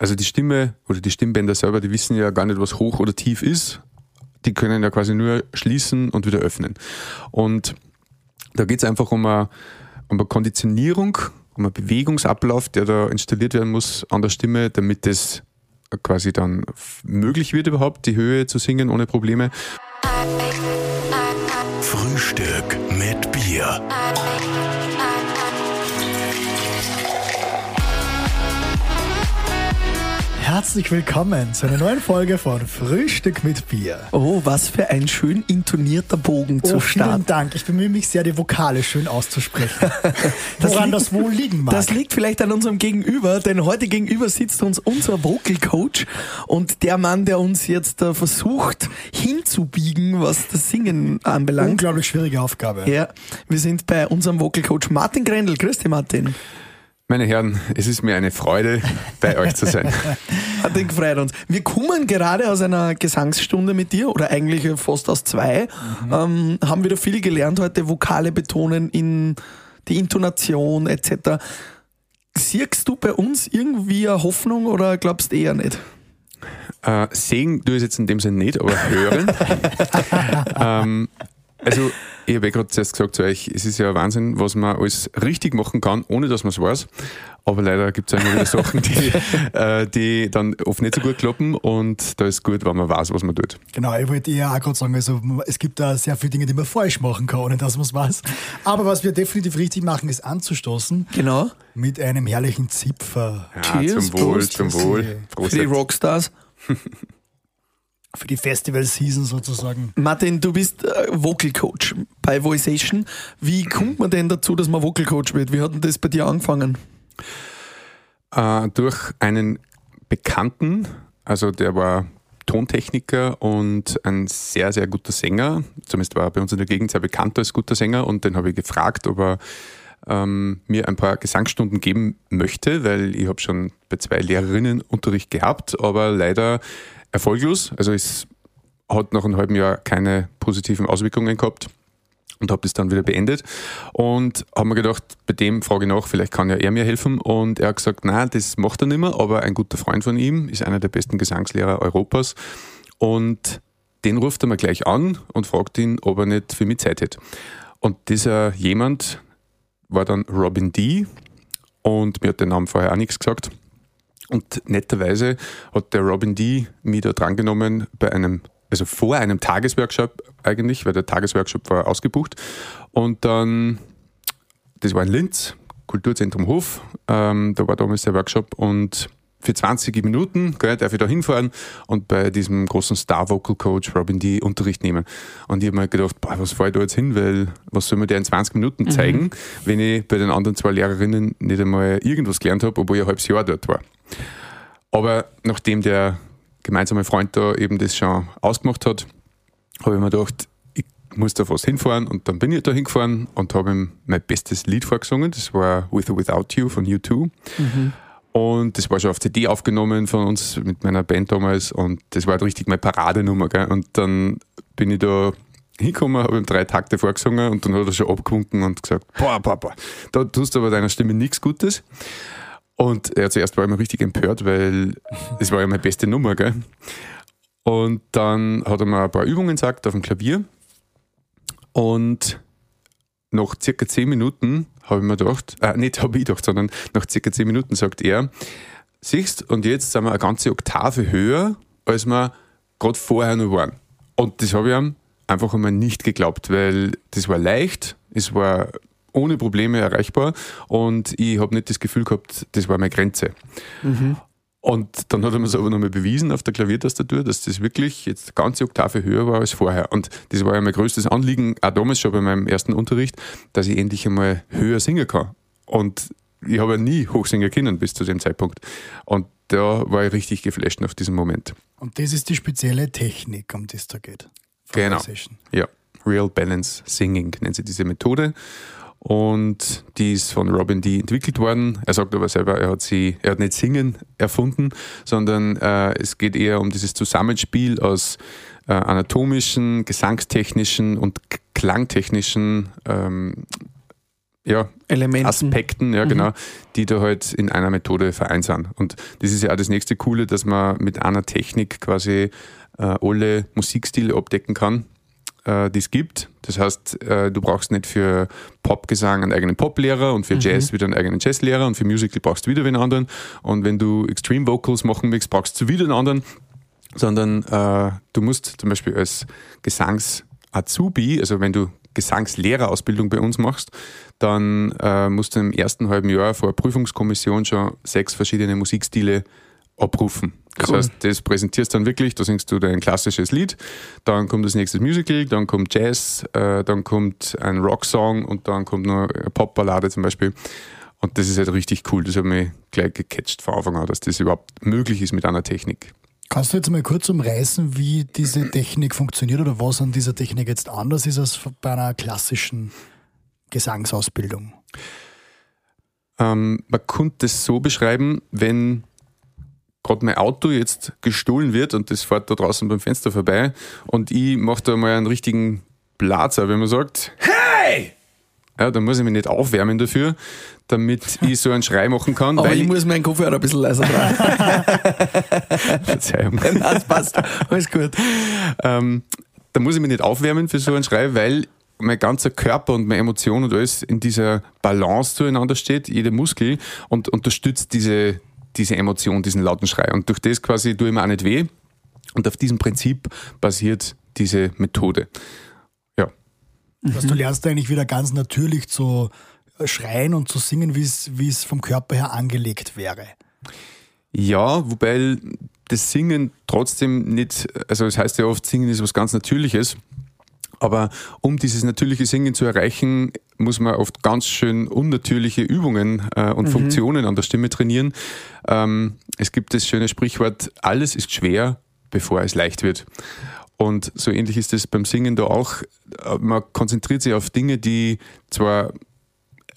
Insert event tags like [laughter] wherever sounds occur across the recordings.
also die Stimme oder die Stimmbänder selber, die wissen ja gar nicht, was hoch oder tief ist. Die können ja quasi nur schließen und wieder öffnen. Und da geht es einfach um eine, um eine Konditionierung, um einen Bewegungsablauf, der da installiert werden muss an der Stimme, damit es quasi dann möglich wird überhaupt, die Höhe zu singen ohne Probleme. Frühstück mit Bier. Herzlich willkommen zu einer neuen Folge von Frühstück mit Bier. Oh, was für ein schön intonierter Bogen zu Oh, starten. vielen Dank. Ich bemühe mich sehr, die Vokale schön auszusprechen. [laughs] Woran das wohl liegen mag. Das liegt vielleicht an unserem Gegenüber, denn heute gegenüber sitzt uns unser Vocal Coach und der Mann, der uns jetzt äh, versucht hinzubiegen, was das Singen anbelangt. Unglaublich schwierige Aufgabe. Ja, wir sind bei unserem Vocal Coach Martin Grendel. Grüß dich, Martin. Meine Herren, es ist mir eine Freude, bei euch zu sein. [laughs] Martin gefreut uns. Wir kommen gerade aus einer Gesangsstunde mit dir oder eigentlich fast aus zwei. Ähm, haben wieder viel gelernt heute, Vokale betonen in die Intonation etc. Siehst du bei uns irgendwie eine Hoffnung oder glaubst eher nicht? Äh, sehen du es jetzt in dem Sinne nicht, aber hören. [laughs] ähm, also, ich habe ja gerade zuerst gesagt zu euch, es ist ja Wahnsinn, was man alles richtig machen kann, ohne dass man es weiß. Aber leider gibt es immer wieder Sachen, die, [laughs] äh, die dann oft nicht so gut klappen und da ist gut, wenn man weiß, was man tut. Genau, ich wollte ja auch gerade sagen, also es gibt da sehr viele Dinge, die man falsch machen kann, ohne dass man es weiß. Aber was wir definitiv richtig machen, ist anzustoßen Genau. mit einem herrlichen Zipfer. Ja, Cheers, zum Wohl, Prost. zum Wohl. Prost. Für die Rockstars. [laughs] Für die Festival-Season sozusagen. Martin, du bist äh, Vocal Coach bei Voiceation. Wie kommt man denn dazu, dass man Vocal Coach wird? Wie hat denn das bei dir angefangen? Äh, durch einen Bekannten, also der war Tontechniker und ein sehr, sehr guter Sänger. Zumindest war er bei uns in der Gegend sehr bekannt als guter Sänger und den habe ich gefragt, ob er ähm, mir ein paar Gesangsstunden geben möchte, weil ich habe schon bei zwei Lehrerinnen Unterricht gehabt, aber leider erfolglos. Also es hat nach einem halben Jahr keine positiven Auswirkungen gehabt und habe das dann wieder beendet und habe mir gedacht, bei dem frage ich nach, vielleicht kann ja er mir helfen und er hat gesagt, nein, das macht er nicht mehr, aber ein guter Freund von ihm ist einer der besten Gesangslehrer Europas und den ruft er mir gleich an und fragt ihn, ob er nicht für mich Zeit hätte. Und dieser jemand war dann Robin D. und mir hat der Name vorher auch nichts gesagt. Und netterweise hat der Robin D. mich da drangenommen bei einem, also vor einem Tagesworkshop eigentlich, weil der Tagesworkshop war ausgebucht. Und dann, das war in Linz, Kulturzentrum Hof, ähm, da war damals der Workshop und für 20 Minuten gell, darf ich da hinfahren und bei diesem großen Star-Vocal-Coach Robin D. Unterricht nehmen. Und ich habe mir gedacht, boah, was fahre ich da jetzt hin, weil was soll mir der in 20 Minuten zeigen, wenn ich bei den anderen zwei Lehrerinnen nicht einmal irgendwas gelernt habe, obwohl ich ein halbes Jahr dort war. Aber nachdem der gemeinsame Freund da eben das schon ausgemacht hat, habe ich mir gedacht, ich muss da fast hinfahren und dann bin ich da hingefahren und habe ihm mein bestes Lied vorgesungen. Das war With or Without You von U2. Und das war schon auf CD aufgenommen von uns mit meiner Band damals und das war halt richtig meine Paradenummer. Gell? Und dann bin ich da hingekommen, habe ihm drei Takte vorgesungen und dann hat er schon abgewunken und gesagt, boah, boah, da tust du aber deiner Stimme nichts Gutes. Und er zuerst war immer richtig empört, weil es war ja meine beste Nummer, gell? Und dann hat er mir ein paar Übungen gesagt auf dem Klavier. Und nach circa zehn Minuten habe ich mir gedacht, äh, nicht habe ich gedacht, sondern nach circa zehn Minuten sagt er, siehst, und jetzt sind wir eine ganze Oktave höher, als wir gerade vorher noch waren. Und das habe ich ihm einfach einmal nicht geglaubt, weil das war leicht, es war ohne Probleme erreichbar und ich habe nicht das Gefühl gehabt, das war meine Grenze. Und dann hat er mir es aber nochmal bewiesen auf der Klaviertastatur, dass das wirklich jetzt eine ganze Oktave höher war als vorher. Und das war ja mein größtes Anliegen, auch damals schon bei meinem ersten Unterricht, dass ich endlich einmal höher singen kann. Und ich habe ja nie hochsingen können bis zu dem Zeitpunkt. Und da war ich richtig geflasht nach diesem Moment. Und das ist die spezielle Technik, um die es da geht. Genau. Ja, Real Balance Singing nennt sie diese Methode. Und die ist von Robin D. entwickelt worden. Er sagt aber selber, er hat sie, er hat nicht Singen erfunden, sondern äh, es geht eher um dieses Zusammenspiel aus äh, anatomischen, gesangstechnischen und klangtechnischen ähm, ja, Elementen. Aspekten, ja genau, die da halt in einer Methode vereint sind. Und das ist ja auch das nächste Coole, dass man mit einer Technik quasi äh, alle Musikstile abdecken kann, äh, die es gibt. Das heißt, äh, du brauchst nicht für Popgesang einen eigenen Poplehrer und für Jazz wieder einen eigenen Jazzlehrer und für Musical brauchst du wieder einen anderen. Und wenn du Extreme Vocals machen willst, brauchst du wieder einen anderen. Sondern äh, du musst zum Beispiel als Gesangs-Azubi, also wenn du Gesangslehrerausbildung bei uns machst, dann äh, musst du im ersten halben Jahr vor der Prüfungskommission schon sechs verschiedene Musikstile abrufen. Das Cool. heißt, das präsentierst dann wirklich, da singst du dein klassisches Lied, dann kommt das nächste Musical, dann kommt Jazz, äh, dann kommt ein Rocksong und dann kommt noch eine Popballade zum Beispiel. Und das ist halt richtig cool. Das hat mich gleich gecatcht von Anfang an, dass das überhaupt möglich ist mit einer Technik. Kannst du jetzt mal kurz umreißen, wie diese Technik funktioniert oder was an dieser Technik jetzt anders ist als bei einer klassischen Gesangsausbildung? Ähm, man könnte es so beschreiben, wenn gerade mein Auto jetzt gestohlen wird und das fährt da draußen beim Fenster vorbei und ich mache da mal einen richtigen Platzer, wenn man sagt, hey! Ja, dann muss ich mich nicht aufwärmen dafür, damit [laughs] ich so einen Schrei machen kann, Aber weil ich muss meinen Kopfhörer ein bisschen leiser tragen. [laughs] Verzeihung. [laughs] Nein, das passt. Alles gut. ähm, da muss ich mich nicht aufwärmen für so einen Schrei, weil mein ganzer Körper und meine Emotionen und alles in dieser Balance zueinander steht, jeder Muskel und unterstützt diese, diese Emotion, diesen lauten Schrei. Und durch das quasi tue ich mir auch nicht weh. Und auf diesem Prinzip basiert diese Methode. Ja. Was du lernst eigentlich wieder ganz natürlich zu schreien und zu singen, wie es wie es vom Körper her angelegt wäre. Ja, wobei das Singen trotzdem nicht, also es heißt ja oft, Singen ist was ganz Natürliches. Aber um dieses natürliche Singen zu erreichen, muss man oft ganz schön unnatürliche Übungen äh, und Funktionen an der Stimme trainieren. Ähm, es gibt das schöne Sprichwort, alles ist schwer, bevor es leicht wird. Und so ähnlich ist es beim Singen da auch. Äh, Man konzentriert sich auf Dinge, die zwar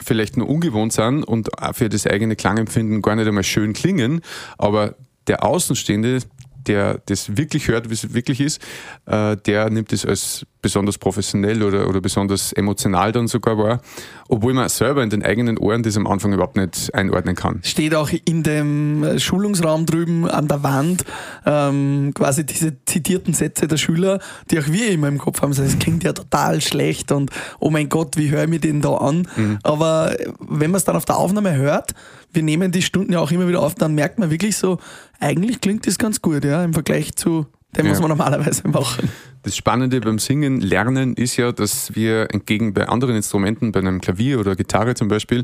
vielleicht nur ungewohnt sind und für das eigene Klangempfinden gar nicht einmal schön klingen, aber der Außenstehende, der das wirklich hört, wie es wirklich ist, äh, der nimmt es als besonders professionell oder, oder besonders emotional dann sogar wahr, obwohl man selber in den eigenen Ohren das am Anfang überhaupt nicht einordnen kann. Steht auch in dem äh, Schulungsraum drüben an der Wand ähm, quasi diese zitierten Sätze der Schüler, die auch wir immer im Kopf haben. Das klingt ja total schlecht und oh mein Gott, wie höre ich mir den da an? Aber äh, wenn man es dann auf der Aufnahme hört, wir nehmen die Stunden ja auch immer wieder auf, dann merkt man wirklich so, eigentlich klingt das ganz gut, ja, im Vergleich zu dem, was Ja. wir normalerweise machen. Das Spannende beim Singen, Lernen ist ja, dass wir entgegen bei anderen Instrumenten, bei einem Klavier oder Gitarre zum Beispiel,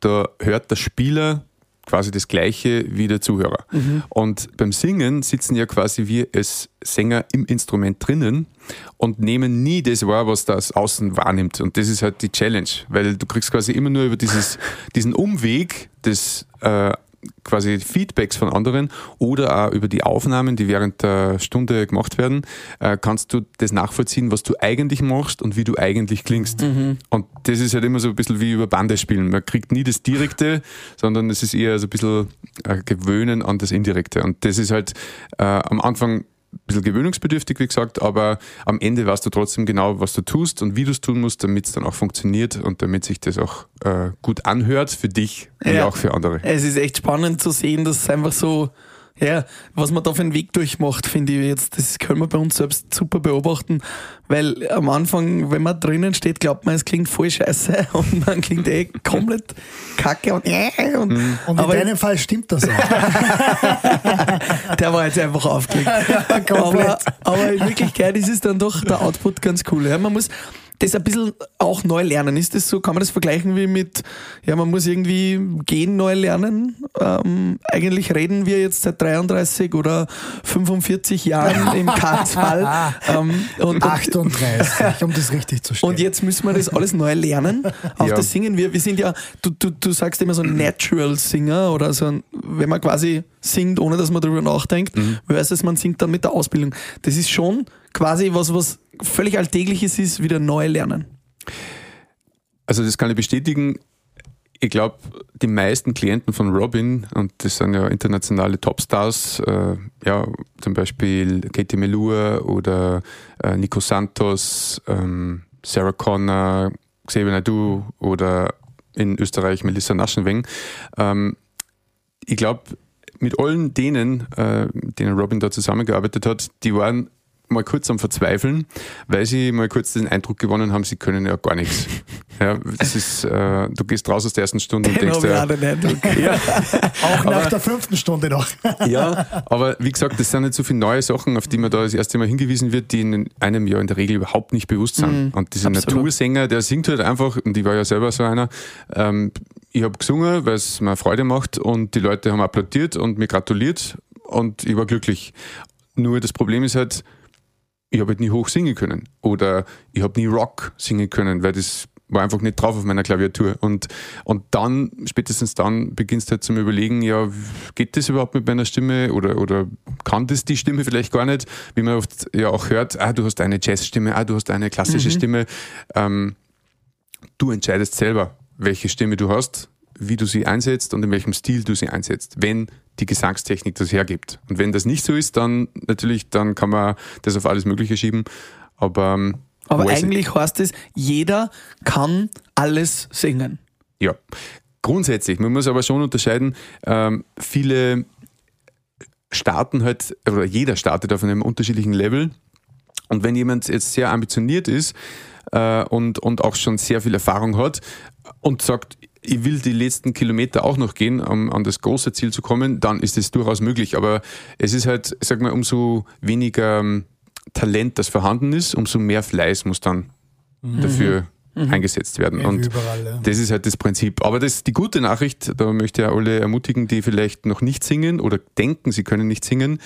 da hört der Spieler quasi das Gleiche wie der Zuhörer. Und beim Singen sitzen ja quasi wir als Sänger im Instrument drinnen und nehmen nie das wahr, was das Außen wahrnimmt. Und das ist halt die Challenge, weil du kriegst quasi immer nur über dieses, diesen Umweg des äh, quasi Feedbacks von anderen oder auch über die Aufnahmen, die während der Stunde gemacht werden, äh, kannst du das nachvollziehen, was du eigentlich machst und wie du eigentlich klingst. Und das ist halt immer so ein bisschen wie über Bande spielen. Man kriegt nie das Direkte, [laughs] sondern es ist eher so ein bisschen äh, Gewöhnen an das Indirekte. Und das ist halt äh, am Anfang bisschen gewöhnungsbedürftig, wie gesagt, aber am Ende weißt du trotzdem genau, was du tust und wie du es tun musst, damit es dann auch funktioniert und damit sich das auch äh, gut anhört für dich Ja. auch für andere. Es ist echt spannend zu sehen, dass es einfach so, ja, was man da für einen Weg durchmacht, finde ich jetzt, das können wir bei uns selbst super beobachten, weil am Anfang, wenn man drinnen steht, glaubt man, es klingt voll scheiße [laughs] und man klingt eh komplett kacke und, äh, und, Mhm. Und in aber deinem Fall stimmt das auch. [laughs] der war jetzt einfach aufgelegt. [laughs] aber, aber in Wirklichkeit ist es dann doch der Output ganz cool. Ja, man muss das ein bisschen auch neu lernen. Ist das so, kann man das vergleichen wie mit, ja, man muss irgendwie gehen neu lernen? Ähm, eigentlich reden wir jetzt seit 33 oder 45 Jahren [laughs] im Kartsfall. ähm, und, und, 38, um das richtig zu stellen. und jetzt müssen wir das alles neu lernen. Auch Ja. das Singen. Wir, wir sind ja, du, du, du sagst immer so ein Natural Singer oder so ein, wenn man quasi singt, ohne dass man darüber nachdenkt, versus man singt dann mit der Ausbildung. Das ist schon quasi was, was völlig Alltägliches ist, wieder neu lernen. Also das kann ich bestätigen. Ich glaube, die meisten Klienten von Robin, und das sind ja internationale Topstars, äh, ja, zum Beispiel Katie Melua oder äh, Nico Santos, ähm, Sarah Connor, Xavier Naidoo oder in Österreich, Melissa Naschenweng. Ähm, ich glaube, mit allen denen, äh, denen Robin da zusammengearbeitet hat, die waren mal kurz am Verzweifeln, weil sie mal kurz den Eindruck gewonnen haben, sie können ja gar nichts. [laughs] Ja, das ist, äh, du gehst raus aus der ersten Stunde und Den denkst hab ich ja, den Eindruck. [laughs] ja, [laughs] Auch nach der fünften Stunde noch. ja, aber wie gesagt, das sind nicht so viele neue Sachen, auf die man da das erste Mal hingewiesen wird, die in einem Jahr in der Regel überhaupt nicht bewusst sind. und dieser absolut. Natursänger, der singt halt einfach, und ich war ja selber so einer, ähm, ich habe gesungen, weil es mir Freude macht und die Leute haben applaudiert und mir gratuliert und ich war glücklich. Nur das Problem ist halt, ich habe halt nie hoch singen können oder ich habe nie Rock singen können, weil das war einfach nicht drauf auf meiner Klaviatur. Und, und dann, spätestens dann, beginnst du halt zum Überlegen, ja, geht das überhaupt mit meiner Stimme oder, oder kann das die Stimme vielleicht gar nicht, wie man oft ja auch hört, ah, du hast eine Jazzstimme, ah, du hast eine klassische Stimme. Ähm, du entscheidest selber, welche Stimme du hast, wie du sie einsetzt und in welchem Stil du sie einsetzt, wenn die Gesangstechnik das hergibt. Und wenn das nicht so ist, dann natürlich, dann kann man das auf alles Mögliche schieben. Aber, ähm, Aber eigentlich heißt es, jeder kann alles singen. Ja, grundsätzlich. Man muss aber schon unterscheiden, ähm, viele starten halt, oder jeder startet auf einem unterschiedlichen Level. Und wenn jemand jetzt sehr ambitioniert ist äh, und, und auch schon sehr viel Erfahrung hat und sagt, ich will die letzten Kilometer auch noch gehen, um an das große Ziel zu kommen, dann ist es durchaus möglich. Aber es ist halt, sag mal, umso weniger ähm, Talent, das vorhanden ist, umso mehr Fleiß muss dann dafür eingesetzt werden. Ja, Und überall, ja. das ist halt das Prinzip. Aber das die gute Nachricht, da möchte ich alle ermutigen, die vielleicht noch nicht singen oder denken, sie können nicht singen.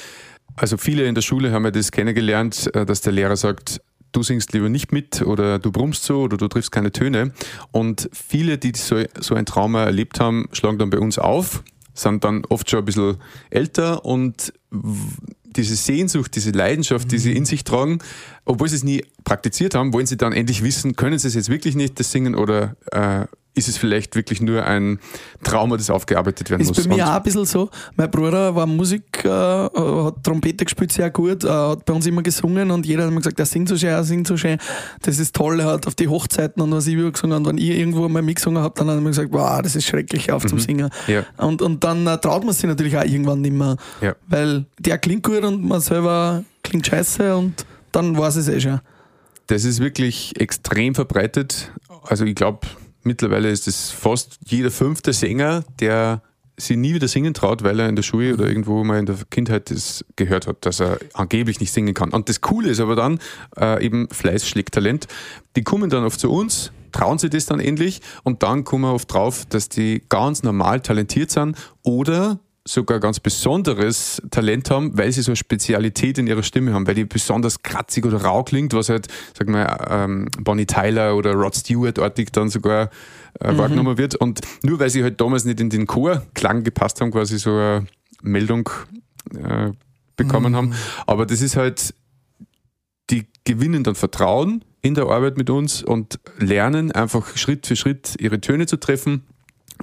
Also viele in der Schule haben ja das kennengelernt, äh, dass der Lehrer sagt, du singst lieber nicht mit oder du brummst so oder du triffst keine Töne. Und viele, die so, so ein Trauma erlebt haben, schlagen dann bei uns auf, sind dann oft schon ein bisschen älter und diese Sehnsucht, diese Leidenschaft, die sie in sich tragen, obwohl sie es nie praktiziert haben, wollen sie dann endlich wissen, können sie es jetzt wirklich nicht, das Singen, oder äh, ist es vielleicht wirklich nur ein Trauma, das aufgearbeitet werden Ist muss? bei mir Und- auch ein bisschen so. Mein Bruder war Musik, äh, hat Trompete gespielt, sehr gut, äh, hat bei uns immer gesungen und jeder hat immer gesagt, er singt so schön, er singt so schön. Das ist toll, er hat auf die Hochzeiten und was ich über gesungen und wenn ich irgendwo mal mitgesungen habe, dann hat er immer gesagt, wow, das ist schrecklich auf zum Singen. Mhm. Ja. Und, und dann äh, traut man sich natürlich auch irgendwann nicht mehr, Ja. weil der klingt gut und man selber klingt scheiße und dann war es eh schon. Das ist wirklich extrem verbreitet. Also ich glaube, mittlerweile ist es fast jeder fünfte Sänger, der sie nie wieder singen traut, weil er in der Schule oder irgendwo mal in der Kindheit das gehört hat, dass er angeblich nicht singen kann. Und das Coole ist aber dann, äh, eben Fleiß schlägt Talent. Die kommen dann oft zu uns, trauen sie das dann endlich und dann kommen wir oft drauf, dass die ganz normal talentiert sind oder sogar ganz besonderes Talent haben, weil sie so eine Spezialität in ihrer Stimme haben, weil die besonders kratzig oder rau klingt, was halt, sag mal, ähm, Bonnie Tyler oder Rod Stewart-artig dann sogar äh, wahrgenommen wird. Und nur weil sie halt damals nicht in den Chorklang gepasst haben, quasi so eine Meldung äh, bekommen haben. Aber das ist halt, die gewinnen dann Vertrauen in der Arbeit mit uns und lernen einfach Schritt für Schritt ihre Töne zu treffen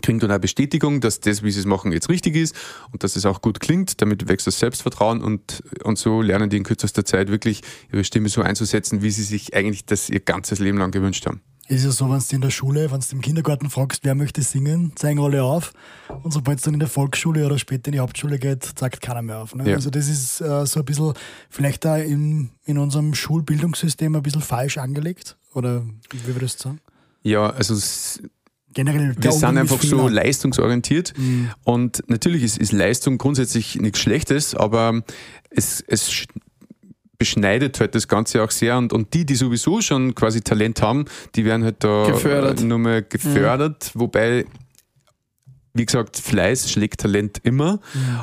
kriegen dann auch Bestätigung, dass das, wie sie es machen, jetzt richtig ist und dass es auch gut klingt. Damit wächst das Selbstvertrauen und, und so lernen die in kürzester Zeit wirklich ihre Stimme so einzusetzen, wie sie sich eigentlich das ihr ganzes Leben lang gewünscht haben. Ist ja so, wenn du in der Schule, wenn du im Kindergarten fragst, wer möchte singen, zeigen alle auf. Und sobald es dann in der Volksschule oder später in die Hauptschule geht, zeigt keiner mehr auf. Ne? Ja. Also das ist äh, so ein bisschen vielleicht da in, in unserem Schulbildungssystem ein bisschen falsch angelegt. Oder wie würdest du sagen? Ja, also es, Generell der wir sind einfach so leistungsorientiert Mhm. und natürlich ist, ist Leistung grundsätzlich nichts Schlechtes, aber es, es sch- beschneidet halt das Ganze auch sehr und, und die, die sowieso schon quasi Talent haben, die werden halt da Gefördert. äh, nur mal gefördert, wobei, wie gesagt, Fleiß schlägt Talent immer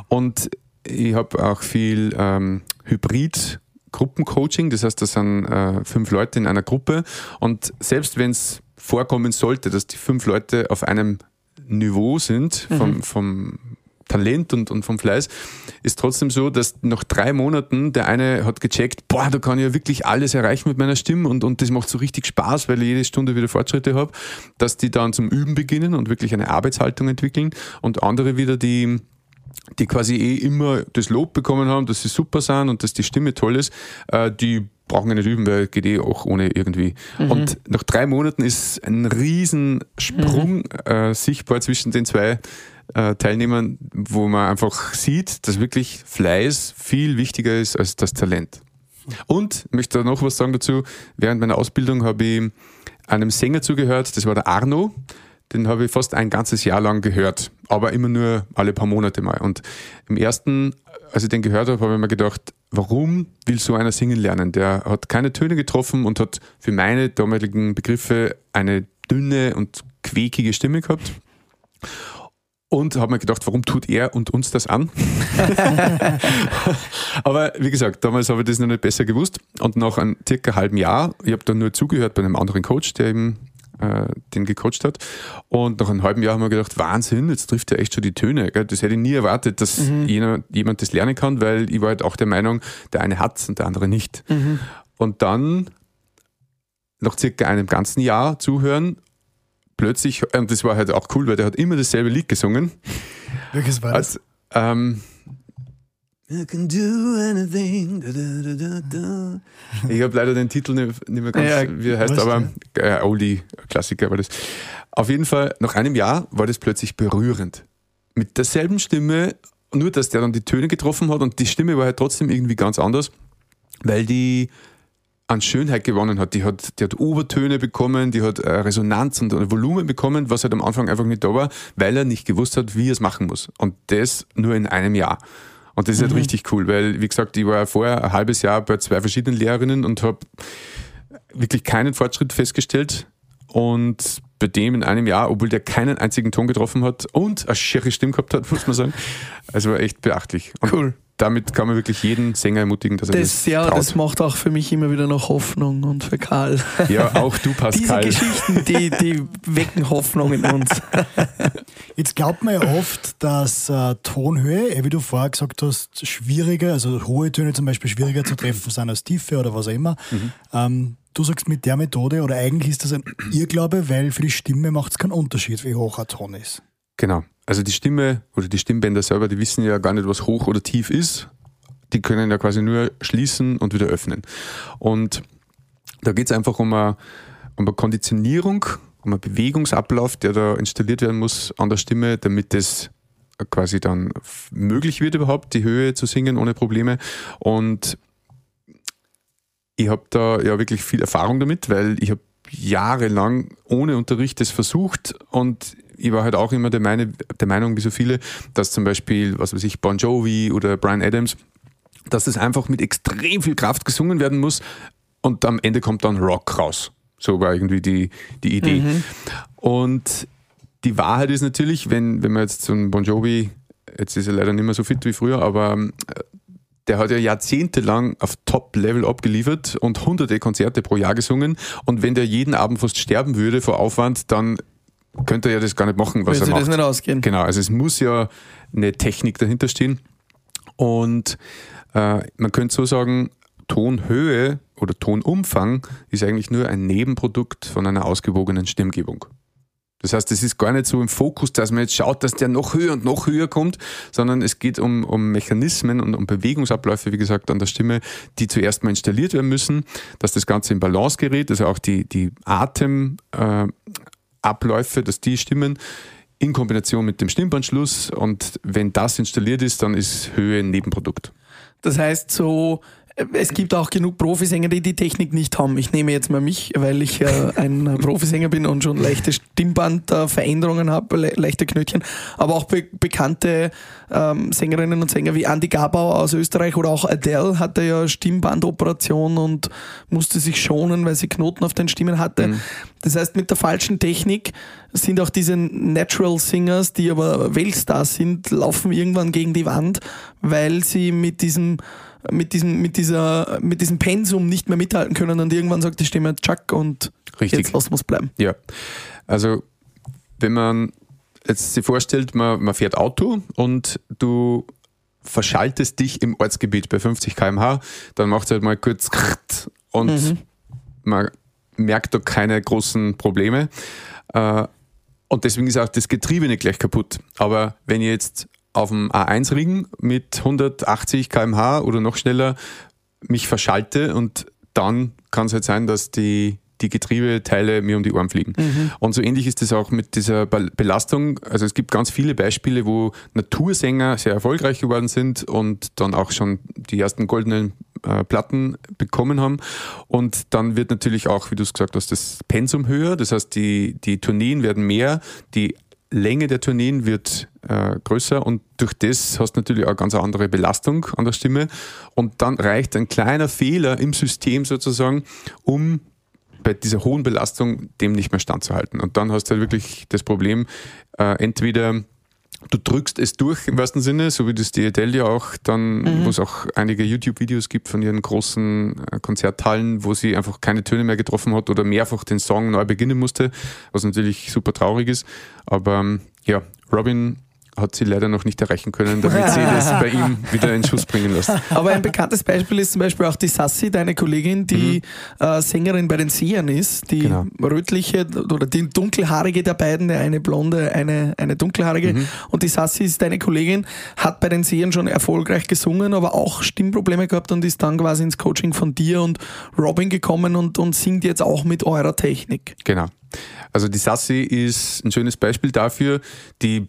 und ich habe auch viel ähm, Hybrid Gruppencoaching, das heißt, das sind äh, fünf Leute in einer Gruppe und selbst wenn es vorkommen sollte, dass die fünf Leute auf einem Niveau sind vom, vom Talent und, und vom Fleiß, ist trotzdem so, dass nach drei Monaten der eine hat gecheckt, boah, da kann ich ja wirklich alles erreichen mit meiner Stimme und, und das macht so richtig Spaß, weil ich jede Stunde wieder Fortschritte habe, dass die dann zum Üben beginnen und wirklich eine Arbeitshaltung entwickeln und andere wieder, die die quasi eh immer das Lob bekommen haben, dass sie super sind und dass die Stimme toll ist, äh, die brauchen wir nicht üben, weil geht eh auch ohne irgendwie. Mhm. Und nach drei Monaten ist ein Riesensprung mhm. äh, sichtbar zwischen den zwei äh, Teilnehmern, wo man einfach sieht, dass wirklich Fleiß viel wichtiger ist als das Talent. Und ich möchte noch was sagen dazu. Während meiner Ausbildung habe ich einem Sänger zugehört, das war der Arno. Den habe ich fast ein ganzes Jahr lang gehört, aber immer nur alle paar Monate mal. Und im ersten, als ich den gehört habe, habe ich mir gedacht, warum will so einer singen lernen? Der hat keine Töne getroffen und hat für meine damaligen Begriffe eine dünne und quäkige Stimme gehabt. Und habe mir gedacht, warum tut er und uns das an? [laughs] Aber wie gesagt, damals habe ich das noch nicht besser gewusst. Und nach einem circa halben Jahr, ich habe dann nur zugehört bei einem anderen Coach, der eben äh, den gecoacht hat. Und nach einem halben Jahr haben wir gedacht, Wahnsinn, jetzt trifft er echt schon die Töne. Gell? Das hätte ich nie erwartet, dass mhm. jemand, jemand das lernen kann, weil ich war halt auch der Meinung, der eine hat und der andere nicht. Mhm. Und dann, nach circa einem ganzen Jahr zuhören, plötzlich, und das war halt auch cool, weil der hat immer dasselbe Lied gesungen. Welches war das? Also, ähm, I can do anything. Da, da, da, ich habe leider den Titel nicht, nicht mehr ganz, ja, wie er heißt, aber äh, Oldie-Klassiker war das. Auf jeden Fall, nach einem Jahr war das plötzlich berührend. Mit derselben Stimme, nur dass der dann die Töne getroffen hat und die Stimme war halt trotzdem irgendwie ganz anders, weil die an Schönheit gewonnen hat. Die hat, die hat Obertöne bekommen, die hat äh, Resonanz und Volumen bekommen, was halt am Anfang einfach nicht da war, weil er nicht gewusst hat, wie er es machen muss. Und das nur in einem Jahr. Und das ist halt mhm. richtig cool, weil, wie gesagt, ich war vorher ein halbes Jahr bei zwei verschiedenen Lehrerinnen und habe wirklich keinen Fortschritt festgestellt. Und bei dem in einem Jahr, obwohl der keinen einzigen Ton getroffen hat und eine schiere Stimme gehabt hat, [laughs] muss man sagen. Also war echt beachtlich. Und cool damit kann man wirklich jeden Sänger ermutigen, dass er das, das Ja, traut. das macht auch für mich immer wieder noch Hoffnung und für Karl. Ja, auch du, [laughs] Pascal. Diese Geschichten, die, die wecken Hoffnung in uns. [laughs] Jetzt glaubt man ja oft, dass äh, Tonhöhe, wie du vorher gesagt hast, schwieriger, also hohe Töne zum Beispiel schwieriger zu treffen sind als tiefe oder was auch immer. Mhm. Ähm, du sagst mit der Methode, oder eigentlich ist das ein Irrglaube, weil für die Stimme macht es keinen Unterschied, wie hoch ein Ton ist. Genau. Also die Stimme oder die Stimmbänder selber, die wissen ja gar nicht, was hoch oder tief ist. Die können ja quasi nur schließen und wieder öffnen. Und da geht es einfach um eine, um eine Konditionierung, um einen Bewegungsablauf, der da installiert werden muss an der Stimme, damit das quasi dann möglich wird überhaupt, die Höhe zu singen ohne Probleme. Und ich habe da ja wirklich viel Erfahrung damit, weil ich habe jahrelang ohne Unterricht das versucht und ich war halt auch immer der, meine, der Meinung, wie so viele, dass zum Beispiel, was weiß ich, Bon Jovi oder Brian Adams, dass das einfach mit extrem viel Kraft gesungen werden muss und am Ende kommt dann Rock raus. So war irgendwie die, die Idee. Mhm. Und die Wahrheit ist natürlich, wenn, wenn man jetzt so ein Bon Jovi, jetzt ist er leider nicht mehr so fit wie früher, aber äh, der hat ja jahrzehntelang auf Top-Level abgeliefert und hunderte Konzerte pro Jahr gesungen. Und wenn der jeden Abend fast sterben würde vor Aufwand, dann könnte er ja das gar nicht machen, was Will er macht. das nicht ausgehen. Genau, also es muss ja eine Technik dahinter stehen. Und äh, man könnte so sagen, Tonhöhe oder Tonumfang ist eigentlich nur ein Nebenprodukt von einer ausgewogenen Stimmgebung. Das heißt, es ist gar nicht so im Fokus, dass man jetzt schaut, dass der noch höher und noch höher kommt, sondern es geht um, um Mechanismen und um Bewegungsabläufe, wie gesagt, an der Stimme, die zuerst mal installiert werden müssen, dass das Ganze in Balance gerät, also auch die, die Atemabläufe, dass die stimmen in Kombination mit dem Stimmbandschluss und wenn das installiert ist, dann ist Höhe ein Nebenprodukt. Das heißt, so es gibt auch genug Profisänger, die die Technik nicht haben. Ich nehme jetzt mal mich, weil ich äh, ein Profisänger bin und schon leichte Stimmbandveränderungen habe, le leichte Knötchen. Aber auch be bekannte ähm, Sängerinnen und Sänger wie Andy Gabauer aus Österreich oder auch Adele hatte ja Stimmbandoperation und musste sich schonen, weil sie Knoten auf den Stimmen hatte. Mhm. Das heißt, mit der falschen Technik sind auch diese Natural Singers, die aber Weltstars sind, laufen irgendwann gegen die Wand, weil sie mit diesem mit diesem, mit dieser, mit diesem Pensum nicht mehr mithalten können und irgendwann sagt die Stimme Chuck und Richtig. jetzt lassen wir es bleiben. Ja. Also wenn man jetzt sich vorstellt, man, man fährt Auto und du verschaltest dich im Ortsgebiet bei 50 km/h, dann macht es halt mal kurz und mhm. man merkt da keine großen Probleme. Äh, und deswegen ist auch das Getriebe nicht gleich kaputt. Aber wenn ich jetzt auf dem A1-Ring mit 180 km/h oder noch schneller mich verschalte und dann kann es halt sein, dass die, die Getriebeteile mir um die Ohren fliegen. Mhm. Und so ähnlich ist es auch mit dieser Be- Belastung. Also es gibt ganz viele Beispiele, wo Natursänger sehr erfolgreich geworden sind und dann auch schon die ersten goldenen äh, Platten bekommen haben. Und dann wird natürlich auch, wie du es gesagt hast, das Pensum höher. Das heißt, die, die Tourneen werden mehr, die Länge der Tourneen wird äh, größer und durch das hast du natürlich auch eine ganz andere Belastung an der Stimme. Und dann reicht ein kleiner Fehler im System sozusagen, um bei dieser hohen Belastung dem nicht mehr standzuhalten. Und dann hast du halt wirklich das Problem, äh, entweder du drückst es durch im wahrsten Sinne, so wie das DLL ja auch dann, wo es auch einige YouTube-Videos gibt von ihren großen äh, Konzerthallen, wo sie einfach keine Töne mehr getroffen hat oder mehrfach den Song neu beginnen musste, was natürlich super traurig ist. Aber ähm, ja, Robin hat sie leider noch nicht erreichen können, damit sie das bei ihm [laughs] wieder in Schuss bringen lässt. Aber ein bekanntes Beispiel ist zum Beispiel auch die Sassi, deine Kollegin, die äh, Sängerin bei den Sehern ist, die Genau. rötliche oder die dunkelhaarige der beiden, eine blonde, eine, eine dunkelhaarige. Und die Sassi ist deine Kollegin, hat bei den Sehern schon erfolgreich gesungen, aber auch Stimmprobleme gehabt und ist dann quasi ins Coaching von dir und Robin gekommen und, und singt jetzt auch mit eurer Technik. Genau. Also die Sassi ist ein schönes Beispiel dafür, die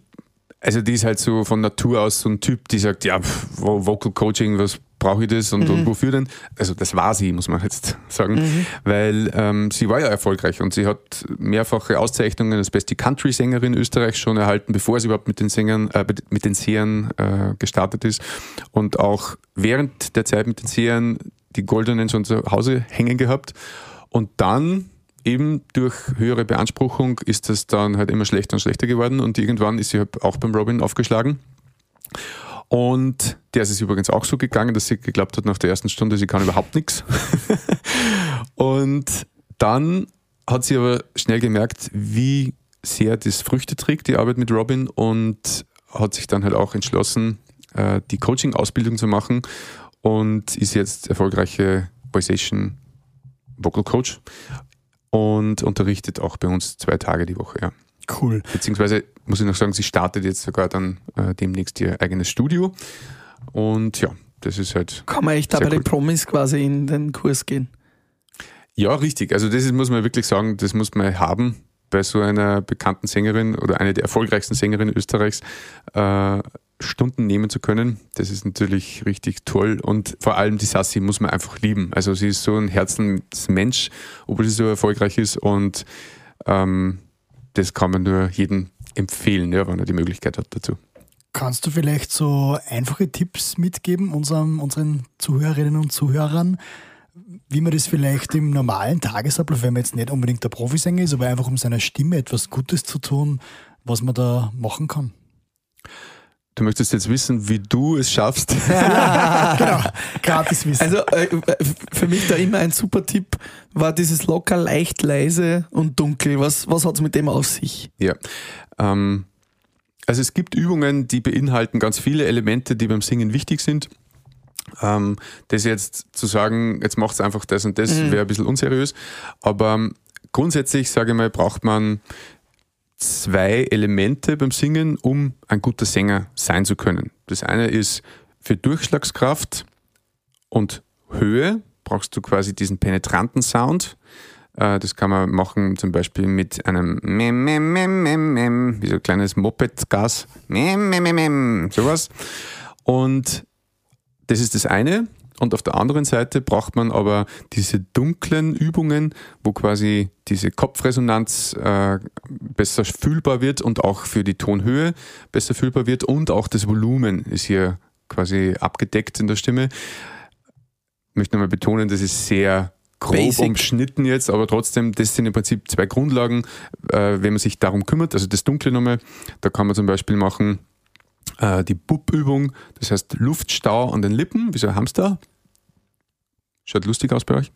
also die ist halt so von Natur aus so ein Typ, die sagt, ja, Vocal Coaching, was brauche ich das und, und wofür denn? Also das war sie, muss man jetzt [laughs] sagen, weil ähm, sie war ja erfolgreich und sie hat mehrfache Auszeichnungen als beste Country-Sängerin Österreichs schon erhalten, bevor sie überhaupt mit den Sängern, äh, mit den Sehern äh, gestartet ist. Und auch während der Zeit mit den Sehern die Goldenen schon zu Hause hängen gehabt. Und dann eben durch höhere Beanspruchung ist das dann halt immer schlechter und schlechter geworden und irgendwann ist sie halt auch beim Robin aufgeschlagen. Und der ist es übrigens auch so gegangen, dass sie geglaubt hat nach der ersten Stunde, sie kann überhaupt nichts. [laughs] und dann hat sie aber schnell gemerkt, wie sehr das Früchte trägt, die Arbeit mit Robin und hat sich dann halt auch entschlossen, äh, die Coaching-Ausbildung zu machen und ist jetzt erfolgreiche Voication Vocal Coach und unterrichtet auch bei uns zwei Tage die Woche. Ja. Cool. Beziehungsweise muss ich noch sagen, sie startet jetzt sogar dann äh, demnächst ihr eigenes Studio. Und ja, das ist halt. Kann man echt da bei den cool. Promis quasi in den Kurs gehen. Ja, richtig. Also, das ist, muss man wirklich sagen, das muss man haben bei so einer bekannten Sängerin oder einer der erfolgreichsten Sängerinnen Österreichs. Äh, Stunden nehmen zu können, das ist natürlich richtig toll und vor allem die Sassi muss man einfach lieben. Also sie ist so ein Herzensmensch, obwohl sie so erfolgreich ist und ähm, das kann man nur jedem empfehlen, ja, wenn er die Möglichkeit hat dazu. Kannst du vielleicht so einfache Tipps mitgeben unserem, unseren Zuhörerinnen und Zuhörern, wie man das vielleicht im normalen Tagesablauf, wenn man jetzt nicht unbedingt der Profisänger ist, aber einfach um seiner Stimme etwas Gutes zu tun, was man da machen kann? Du möchtest jetzt wissen, wie du es schaffst. [laughs] genau, gratis Wissen. Also äh, für mich da immer ein super Tipp war dieses locker, leicht, leise und dunkel. Was, was hat es mit dem auf sich? Ja. Ähm, also es gibt Übungen, die beinhalten ganz viele Elemente, die beim Singen wichtig sind. Ähm, das jetzt zu sagen, jetzt macht es einfach das und das, wäre ein bisschen unseriös. Aber grundsätzlich, sage ich mal, braucht man zwei Elemente beim Singen, um ein guter Sänger sein zu können. Das eine ist für Durchschlagskraft und Höhe brauchst du quasi diesen penetranten Sound. Äh, Das kann man machen zum Beispiel mit einem Mem, Mem, Mem, Mem, Mem, wie so ein kleines Moped-Gas. Mem, Mem, Mem, Mem, sowas. Und das ist das eine. Und auf der anderen Seite braucht man aber diese dunklen Übungen, wo quasi diese Kopfresonanz äh, besser fühlbar wird und auch für die Tonhöhe besser fühlbar wird und auch das Volumen ist hier quasi abgedeckt in der Stimme. Ich möchte nochmal betonen, das ist sehr grob Basic. umschnitten jetzt, aber trotzdem, das sind im Prinzip zwei Grundlagen, äh, wenn man sich darum kümmert. Also das Dunkle nochmal, da kann man zum Beispiel machen, äh, die Bub-Übung, das heißt Luftstau an den Lippen, wie so ein Hamster. Schaut lustig aus bei euch.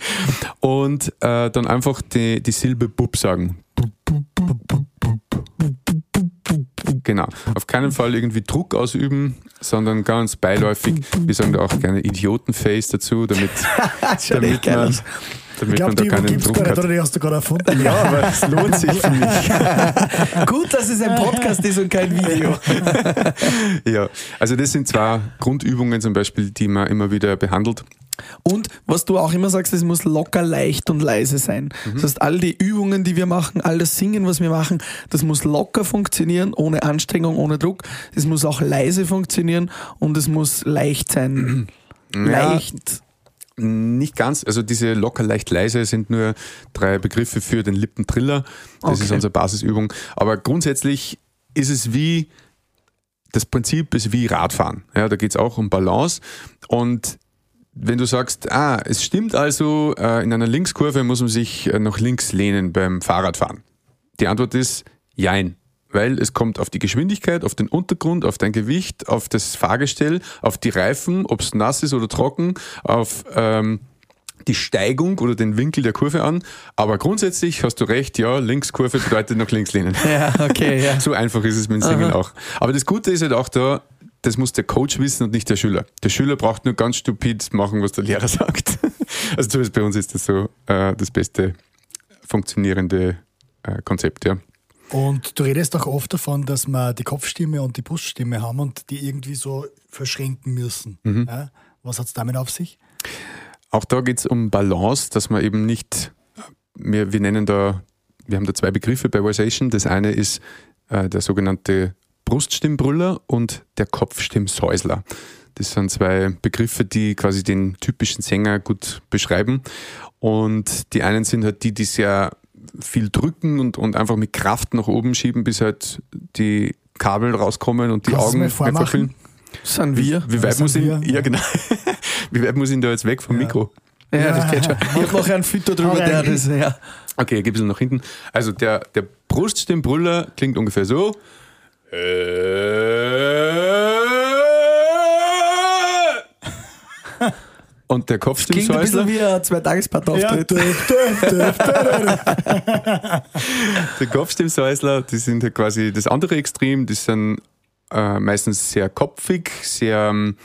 [laughs] Und äh, dann einfach die, die Silbe Bub sagen. Genau. Auf keinen Fall irgendwie Druck ausüben, sondern ganz beiläufig. Wir sagen da auch gerne Idiotenface dazu, damit, [laughs] damit geil man, aus. Ich damit glaube, man da die keinen gibt es Druck gar nicht, oder die hast du gerade erfunden. Ja, aber es lohnt sich für mich. [laughs] Gut, dass es ein Podcast ist und kein Video. [laughs] Ja, also das sind zwei Grundübungen zum Beispiel, die man immer wieder behandelt. Und was du auch immer sagst, es muss locker, leicht und leise sein. Das heißt, all die Übungen, die wir machen, all das Singen, was wir machen, das muss locker funktionieren, ohne Anstrengung, ohne Druck. Es muss auch leise funktionieren und es muss leicht sein. Ja. Leicht. Nicht ganz, also diese locker, leicht, leise sind nur drei Begriffe für den Lippentriller. Das Okay. ist unsere Basisübung. Aber grundsätzlich ist es wie, das Prinzip ist wie Radfahren. Ja, da geht es auch um Balance. Und wenn du sagst, ah, es stimmt also, äh, in einer Linkskurve muss man sich äh, nach links lehnen beim Fahrradfahren. Die Antwort ist Jein. Weil es kommt auf die Geschwindigkeit, auf den Untergrund, auf dein Gewicht, auf das Fahrgestell, auf die Reifen, ob es nass ist oder trocken, auf ähm, die Steigung oder den Winkel der Kurve an. Aber grundsätzlich hast du recht, ja, Linkskurve bedeutet nach links lehnen. [laughs] Ja, okay, ja. So einfach ist es mit dem Singen auch. Aber das Gute ist halt auch da, das muss der Coach wissen und nicht der Schüler. Der Schüler braucht nur ganz stupid machen, was der Lehrer [laughs] sagt. Also zumindest bei uns ist das so äh, das beste funktionierende äh, Konzept, ja. Und du redest auch oft davon, dass wir die Kopfstimme und die Bruststimme haben und die irgendwie so verschränken müssen. Mhm. Ja? Was hat es damit auf sich? Auch da geht es um Balance, dass man eben nicht, wir, wir nennen da, wir haben da zwei Begriffe bei Versation. Das eine ist äh, der sogenannte Bruststimmbrüller und der Kopfstimmsäusler. Das sind zwei Begriffe, die quasi den typischen Sänger gut beschreiben. Und die einen sind halt die, die sehr viel drücken und, und einfach mit Kraft nach oben schieben, bis halt die Kabel rauskommen und die Kannst Augen mir nicht vormachen? verfüllen. Das sind wir. Wie Ja, weit muss ich, wir, ja ja. genau. [laughs] Wie weit muss ich da jetzt weg vom Ja. Mikro? Ja, das geht schon. Ich habe noch einen Fütter drüber, der das, ja. Okay, ich gebe es nach hinten. Also der, der Bruststimmbrüller klingt ungefähr so. Und der Klingt ein bisschen wie ein Zwei-Tages-Part-Auftritt. döf. [laughs] der Kopfstimmsäusler, die sind halt quasi das andere Extrem, die sind äh, meistens sehr kopfig, sehr ähm,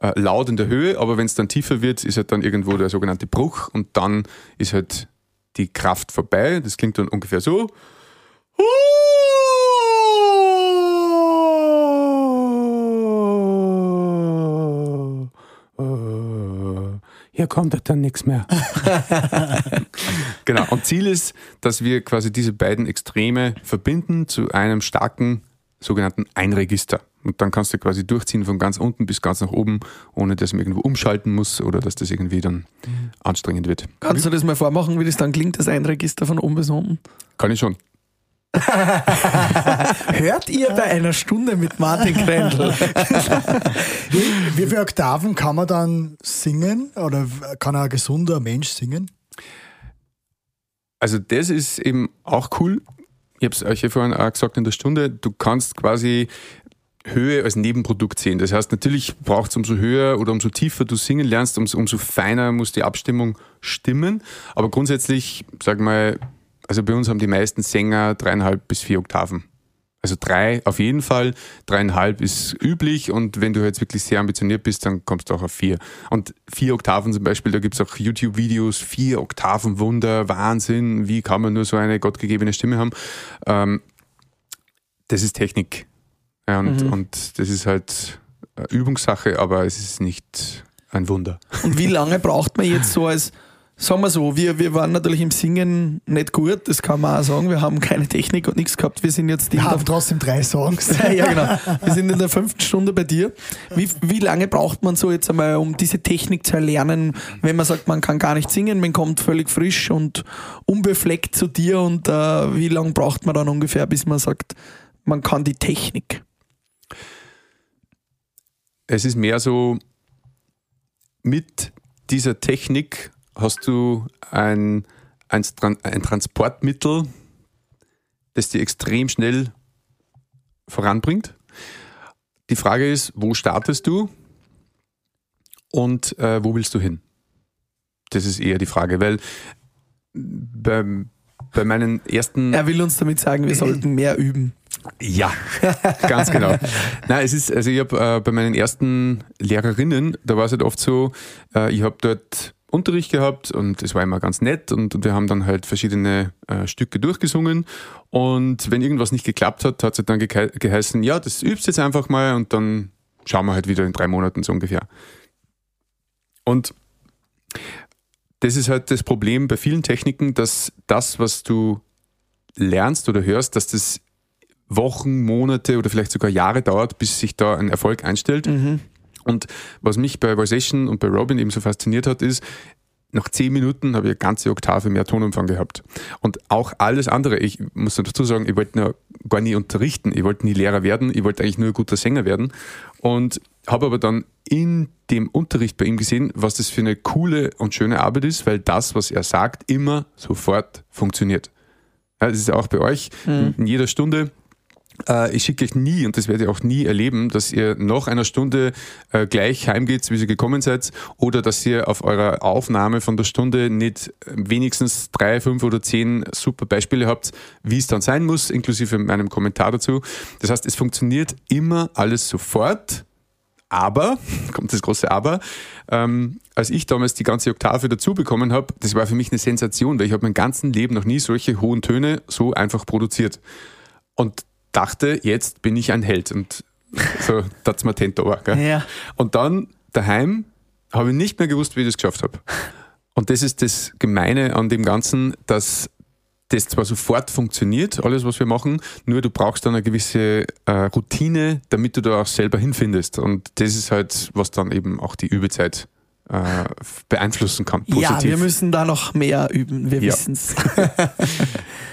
äh, laut in der Höhe, aber wenn es dann tiefer wird, ist halt dann irgendwo der sogenannte Bruch und dann ist halt die Kraft vorbei. Das klingt dann ungefähr so. Hier kommt dann nichts mehr. [laughs] genau. Und Ziel ist, dass wir quasi diese beiden Extreme verbinden zu einem starken sogenannten Einregister. Und dann kannst du quasi durchziehen von ganz unten bis ganz nach oben, ohne dass man irgendwo umschalten muss oder dass das irgendwie dann anstrengend wird. Kannst du das mal vormachen, wie das dann klingt, das Einregister von oben bis unten? Kann ich schon. [laughs] Hört ihr bei einer Stunde mit Martin Krendl? [laughs] Wie, wie viele Oktaven kann man dann singen? Oder kann ein gesunder Mensch singen? Also das ist eben auch cool. Ich habe es euch ja vorhin auch gesagt in der Stunde, du kannst quasi Höhe als Nebenprodukt sehen. Das heißt, natürlich braucht es umso höher oder umso tiefer du singen lernst, umso, umso feiner muss die Abstimmung stimmen. Aber grundsätzlich, sag mal, also bei uns haben die meisten Sänger dreieinhalb bis vier Oktaven. Also drei auf jeden Fall, dreieinhalb ist üblich und wenn du jetzt wirklich sehr ambitioniert bist, dann kommst du auch auf vier. Und vier Oktaven zum Beispiel, da gibt es auch YouTube-Videos, vier Oktaven Wunder, Wahnsinn, wie kann man nur so eine gottgegebene Stimme haben? Ähm, das ist Technik. Ja, und, und das ist halt äh, Übungssache, aber es ist nicht ein Wunder. Und wie lange braucht man jetzt so als, sagen wir so, wir, wir waren natürlich im Singen nicht gut, das kann man auch sagen, wir haben keine Technik und nichts gehabt, wir sind jetzt in Wir haben trotzdem drei Songs. [laughs] ja, genau. [laughs] Wir sind in der fünften Stunde bei dir. Wie, wie lange braucht man so jetzt einmal, um diese Technik zu erlernen, wenn man sagt, man kann gar nicht singen, man kommt völlig frisch und unbefleckt zu dir und äh, wie lange braucht man dann ungefähr, bis man sagt, man kann die Technik? Es ist mehr so, mit dieser Technik hast du ein, ein, ein Transportmittel, das dir extrem schnell voranbringt. Die Frage ist, wo startest du und äh, wo willst du hin? Das ist eher die Frage, weil beim, bei meinen ersten Er will uns damit sagen, wir sollten [clears throat] mehr üben. ja, ganz genau. [laughs] Nein, es ist, also ich habe äh, bei meinen ersten Lehrerinnen, da war es halt oft so, äh, ich habe dort Unterricht gehabt und es war immer ganz nett und wir haben dann halt verschiedene äh, Stücke durchgesungen und wenn irgendwas nicht geklappt hat, hat es dann ge geheißen, ja, das übst jetzt einfach mal und dann schauen wir halt wieder in drei Monaten so ungefähr. Und das ist halt das Problem bei vielen Techniken, dass das, was du lernst oder hörst, dass das Wochen, Monate oder vielleicht sogar Jahre dauert, bis sich da ein Erfolg einstellt. Mhm. Und was mich bei Voication und bei Robin eben so fasziniert hat, ist, nach zehn Minuten habe ich eine ganze Oktave mehr Tonumfang gehabt. Und auch alles andere, ich muss dazu sagen, ich wollte gar nie unterrichten, ich wollte nie Lehrer werden, ich wollte eigentlich nur ein guter Sänger werden. Und habe aber dann in dem Unterricht bei ihm gesehen, was das für eine coole und schöne Arbeit ist, weil das, was er sagt, immer sofort funktioniert. Ja, das ist auch bei euch mhm. in jeder Stunde ich schicke euch nie, und das werdet ihr auch nie erleben, dass ihr nach einer Stunde äh, gleich heimgeht, wie ihr gekommen seid, oder dass ihr auf eurer Aufnahme von der Stunde nicht wenigstens drei, fünf oder zehn super Beispiele habt, wie es dann sein muss, inklusive meinem Kommentar dazu. Das heißt, es funktioniert immer alles sofort. Aber, [laughs] kommt das große Aber, ähm, als ich damals die ganze Oktave dazu bekommen habe, das war für mich eine Sensation, weil ich habe mein ganzes Leben noch nie solche hohen Töne so einfach produziert. Und dachte, jetzt bin ich ein Held und so das mir Tento ja. Und dann daheim habe ich nicht mehr gewusst, wie ich das geschafft habe. Und das ist das Gemeine an dem Ganzen, dass das zwar sofort funktioniert, alles, was wir machen, nur du brauchst dann eine gewisse äh, Routine, damit du da auch selber hinfindest. Und das ist halt, was dann eben auch die Übezeit äh, beeinflussen kann. Positiv. Ja, wir müssen da noch mehr üben, wir ja. wissen es. [laughs] [laughs]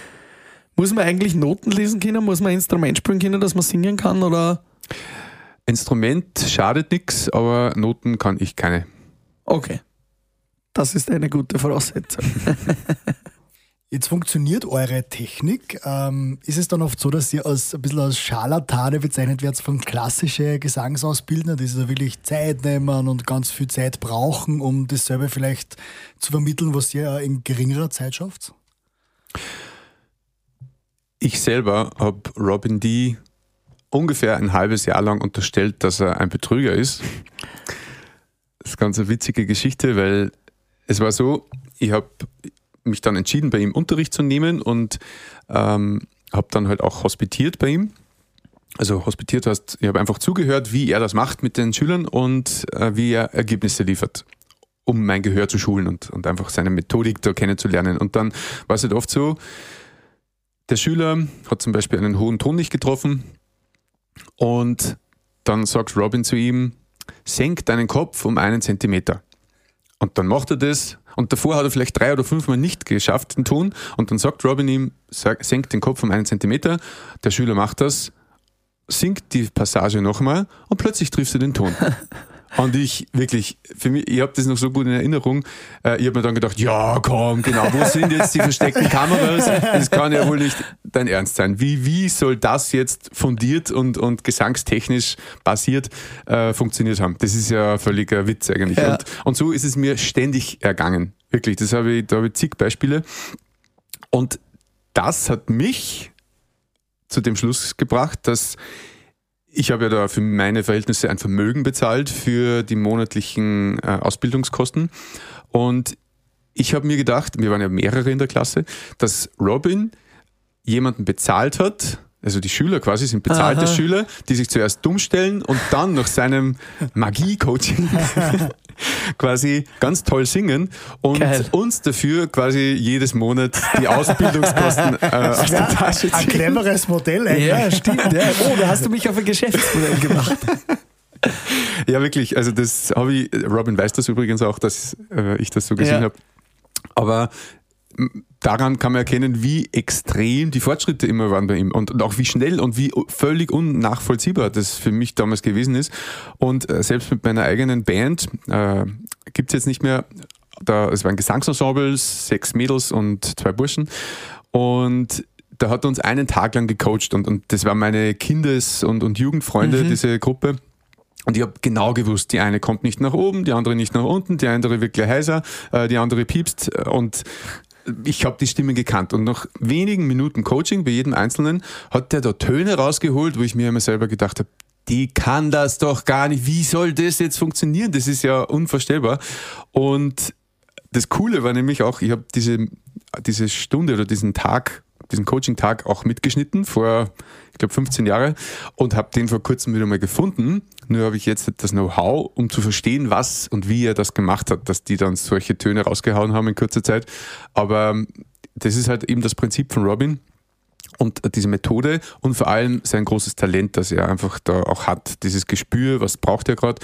Muss man eigentlich Noten lesen können? Muss man ein Instrument spielen können, dass man singen kann? Oder? Instrument schadet nichts, aber Noten kann ich keine. Okay. Das ist eine gute Voraussetzung. [laughs] Jetzt funktioniert eure Technik. Ähm, ist es dann oft so, dass ihr als, ein bisschen als Scharlatane bezeichnet werdet von klassischen Gesangsausbildner, die sich da wirklich Zeit nehmen und ganz viel Zeit brauchen, um dasselbe vielleicht zu vermitteln, was ihr in geringerer Zeit schafft? Ich selber habe Robin D. ungefähr ein halbes Jahr lang unterstellt, dass er ein Betrüger ist. Das ist ganz eine witzige Geschichte, weil es war so, ich habe mich dann entschieden, bei ihm Unterricht zu nehmen und ähm, habe dann halt auch hospitiert bei ihm. Also hospitiert heißt, ich habe einfach zugehört, wie er das macht mit den Schülern und äh, wie er Ergebnisse liefert, um mein Gehör zu schulen und, und einfach seine Methodik da kennenzulernen. Und dann war es halt oft so, der Schüler hat zum Beispiel einen hohen Ton nicht getroffen und dann sagt Robin zu ihm, senk deinen Kopf um einen Zentimeter. Und dann macht er das und davor hat er vielleicht drei oder fünfmal nicht geschafft, den Ton und dann sagt Robin ihm, senk den Kopf um einen Zentimeter. Der Schüler macht das, singt die Passage nochmal und plötzlich triffst du den Ton. [laughs] Und ich wirklich, für mich, ich habe das noch so gut in Erinnerung. Äh, ich habe mir dann gedacht, ja, komm, genau, wo sind jetzt die versteckten Kameras? Das kann ja wohl nicht dein Ernst sein. Wie, wie soll das jetzt fundiert und, und gesangstechnisch basiert äh, funktioniert haben? Das ist ja völliger Witz eigentlich. Ja. Und, und so ist es mir ständig ergangen. Wirklich, das habe ich, da habe ich zig Beispiele. Und das hat mich zu dem Schluss gebracht, dass ich habe ja da für meine Verhältnisse ein Vermögen bezahlt für die monatlichen äh, Ausbildungskosten. Und ich habe mir gedacht, wir waren ja mehrere in der Klasse, dass Robin jemanden bezahlt hat, also die Schüler quasi sind bezahlte Aha. Schüler, die sich zuerst dumm stellen und dann nach seinem Magie-Coaching [laughs] quasi ganz toll singen und Geil. uns dafür quasi jedes Monat die Ausbildungskosten [laughs] äh, aus der Tasche ziehen. Ein cleveres Modell, ey. Ja, stimmt. Ja. Oh, da hast du mich auf ein Geschäftsmodell gemacht. [laughs] Ja, wirklich. Also das habe ich, Robin weiß das übrigens auch, dass äh, ich das so gesehen ja. habe. Aber daran kann man erkennen, wie extrem die Fortschritte immer waren bei ihm und, und auch wie schnell und wie völlig unnachvollziehbar das für mich damals gewesen ist. Und äh, selbst mit meiner eigenen Band äh, gibt es jetzt nicht mehr, da, es waren Gesangsensemble, sechs Mädels und zwei Burschen. Und da hat er uns einen Tag lang gecoacht und, und das waren meine Kindes- und, und Jugendfreunde, mhm. diese Gruppe. Und ich habe genau gewusst, die eine kommt nicht nach oben, die andere nicht nach unten, die andere wird gleich heiser, äh, die andere piepst. Und ich habe die Stimme gekannt und nach wenigen Minuten Coaching bei jedem Einzelnen hat der da Töne rausgeholt, wo ich mir immer selber gedacht habe, die kann das doch gar nicht. Wie soll das jetzt funktionieren? Das ist ja unvorstellbar. Und das Coole war nämlich auch, ich habe diese, diese Stunde oder diesen Tag, diesen Coaching-Tag auch mitgeschnitten vor, ich glaube, 15 Jahre und habe den vor kurzem wieder mal gefunden. Nur habe ich jetzt das Know-how, um zu verstehen, was und wie er das gemacht hat, dass die dann solche Töne rausgehauen haben in kurzer Zeit. Aber das ist halt eben das Prinzip von Robin und diese Methode und vor allem sein großes Talent, das er einfach da auch hat, dieses Gespür, was braucht er gerade.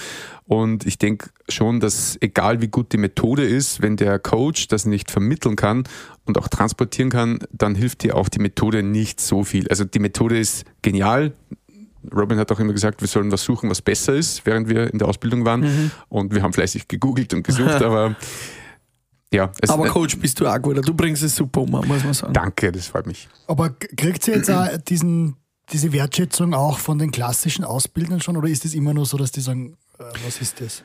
Und ich denke schon, dass egal wie gut die Methode ist, wenn der Coach das nicht vermitteln kann und auch transportieren kann, dann hilft dir auch die Methode nicht so viel. Also die Methode ist genial. Robin hat auch immer gesagt, wir sollen was suchen, was besser ist, während wir in der Ausbildung waren. Mhm. Und wir haben fleißig gegoogelt und gesucht, aber ja, aber Coach, bist du auch gut. Du bringst es super um, muss man sagen. Danke, das freut mich. Aber kriegt ihr jetzt auch diesen, diese Wertschätzung auch von den klassischen Ausbildern schon oder ist es immer nur so, dass die sagen, äh, was ist das?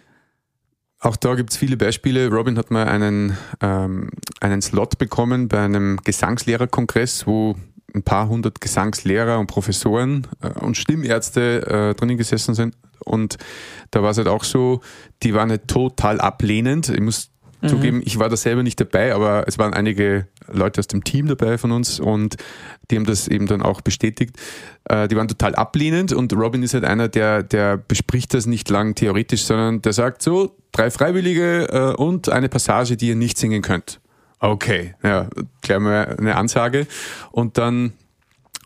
Auch da gibt es viele Beispiele. Robin hat mal einen, ähm, einen Slot bekommen bei einem Gesangslehrerkongress, wo ein paar hundert Gesangslehrer und Professoren äh, und Stimmärzte äh, drinnen gesessen sind. Und da war es halt auch so, die waren halt total ablehnend. Ich muss mhm. zugeben, ich war da selber nicht dabei, aber es waren einige Leute aus dem Team dabei von uns und die haben das eben dann auch bestätigt. Äh, die waren total ablehnend und Robin ist halt einer, der, der bespricht das nicht lang theoretisch, sondern der sagt so, drei Freiwillige äh, und eine Passage, die ihr nicht singen könnt. Okay, ja, gleich mal eine Ansage. Und dann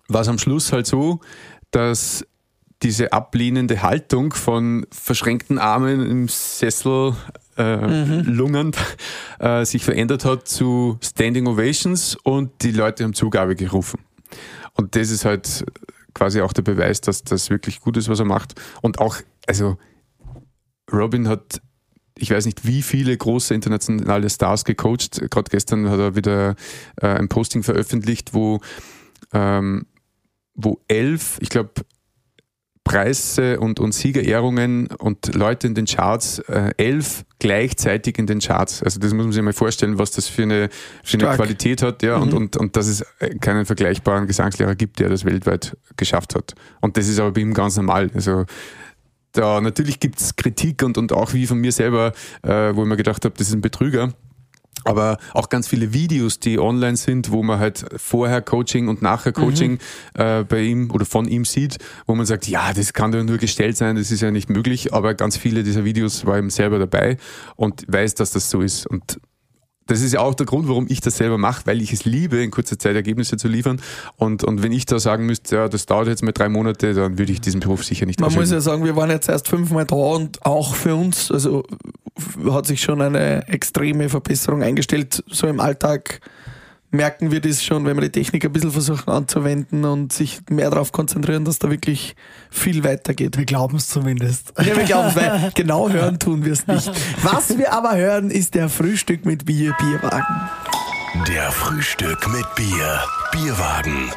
war es am Schluss halt so, dass diese ablehnende Haltung von verschränkten Armen im Sessel äh, mhm. lungernd äh, sich verändert hat zu Standing Ovations und die Leute haben Zugabe gerufen. Und das ist halt quasi auch der Beweis, dass das wirklich gut ist, was er macht. Und auch, also Robin hat, ich weiß nicht, wie viele große internationale Stars gecoacht. Gerade gestern hat er wieder äh, ein Posting veröffentlicht, wo, ähm, wo elf, ich glaube, Preise und, und Siegerehrungen und Leute in den Charts, äh, elf gleichzeitig in den Charts. Also das muss man sich mal vorstellen, was das für eine, für eine Qualität hat, ja, mhm. und, und, und dass es keinen vergleichbaren Gesangslehrer gibt, der das weltweit geschafft hat. Und das ist aber bei ihm ganz normal. Also da natürlich gibt es Kritik und, und auch wie von mir selber, äh, wo ich mir gedacht habe, das ist ein Betrüger aber auch ganz viele Videos, die online sind, wo man halt vorher Coaching und nachher Coaching mhm. äh, bei ihm oder von ihm sieht, wo man sagt, ja, das kann doch nur gestellt sein, das ist ja nicht möglich, aber ganz viele dieser Videos war ihm selber dabei und weiß, dass das so ist und das ist ja auch der Grund, warum ich das selber mache, weil ich es liebe, in kurzer Zeit Ergebnisse zu liefern. Und, und wenn ich da sagen müsste, ja, das dauert jetzt mal drei Monate, dann würde ich diesen Beruf sicher nicht Man muss ja sagen, wir waren jetzt erst fünfmal da und auch für uns, also hat sich schon eine extreme Verbesserung eingestellt, so im Alltag merken wir das schon, wenn wir die Technik ein bisschen versuchen anzuwenden und sich mehr darauf konzentrieren, dass da wirklich viel weitergeht. Wir glauben es zumindest. Ja, wir glauben es, weil [laughs] genau hören tun wir es nicht. Was wir aber hören, ist der Frühstück mit Bier, Bierwagen. Der Frühstück mit Bier, Bierwagen.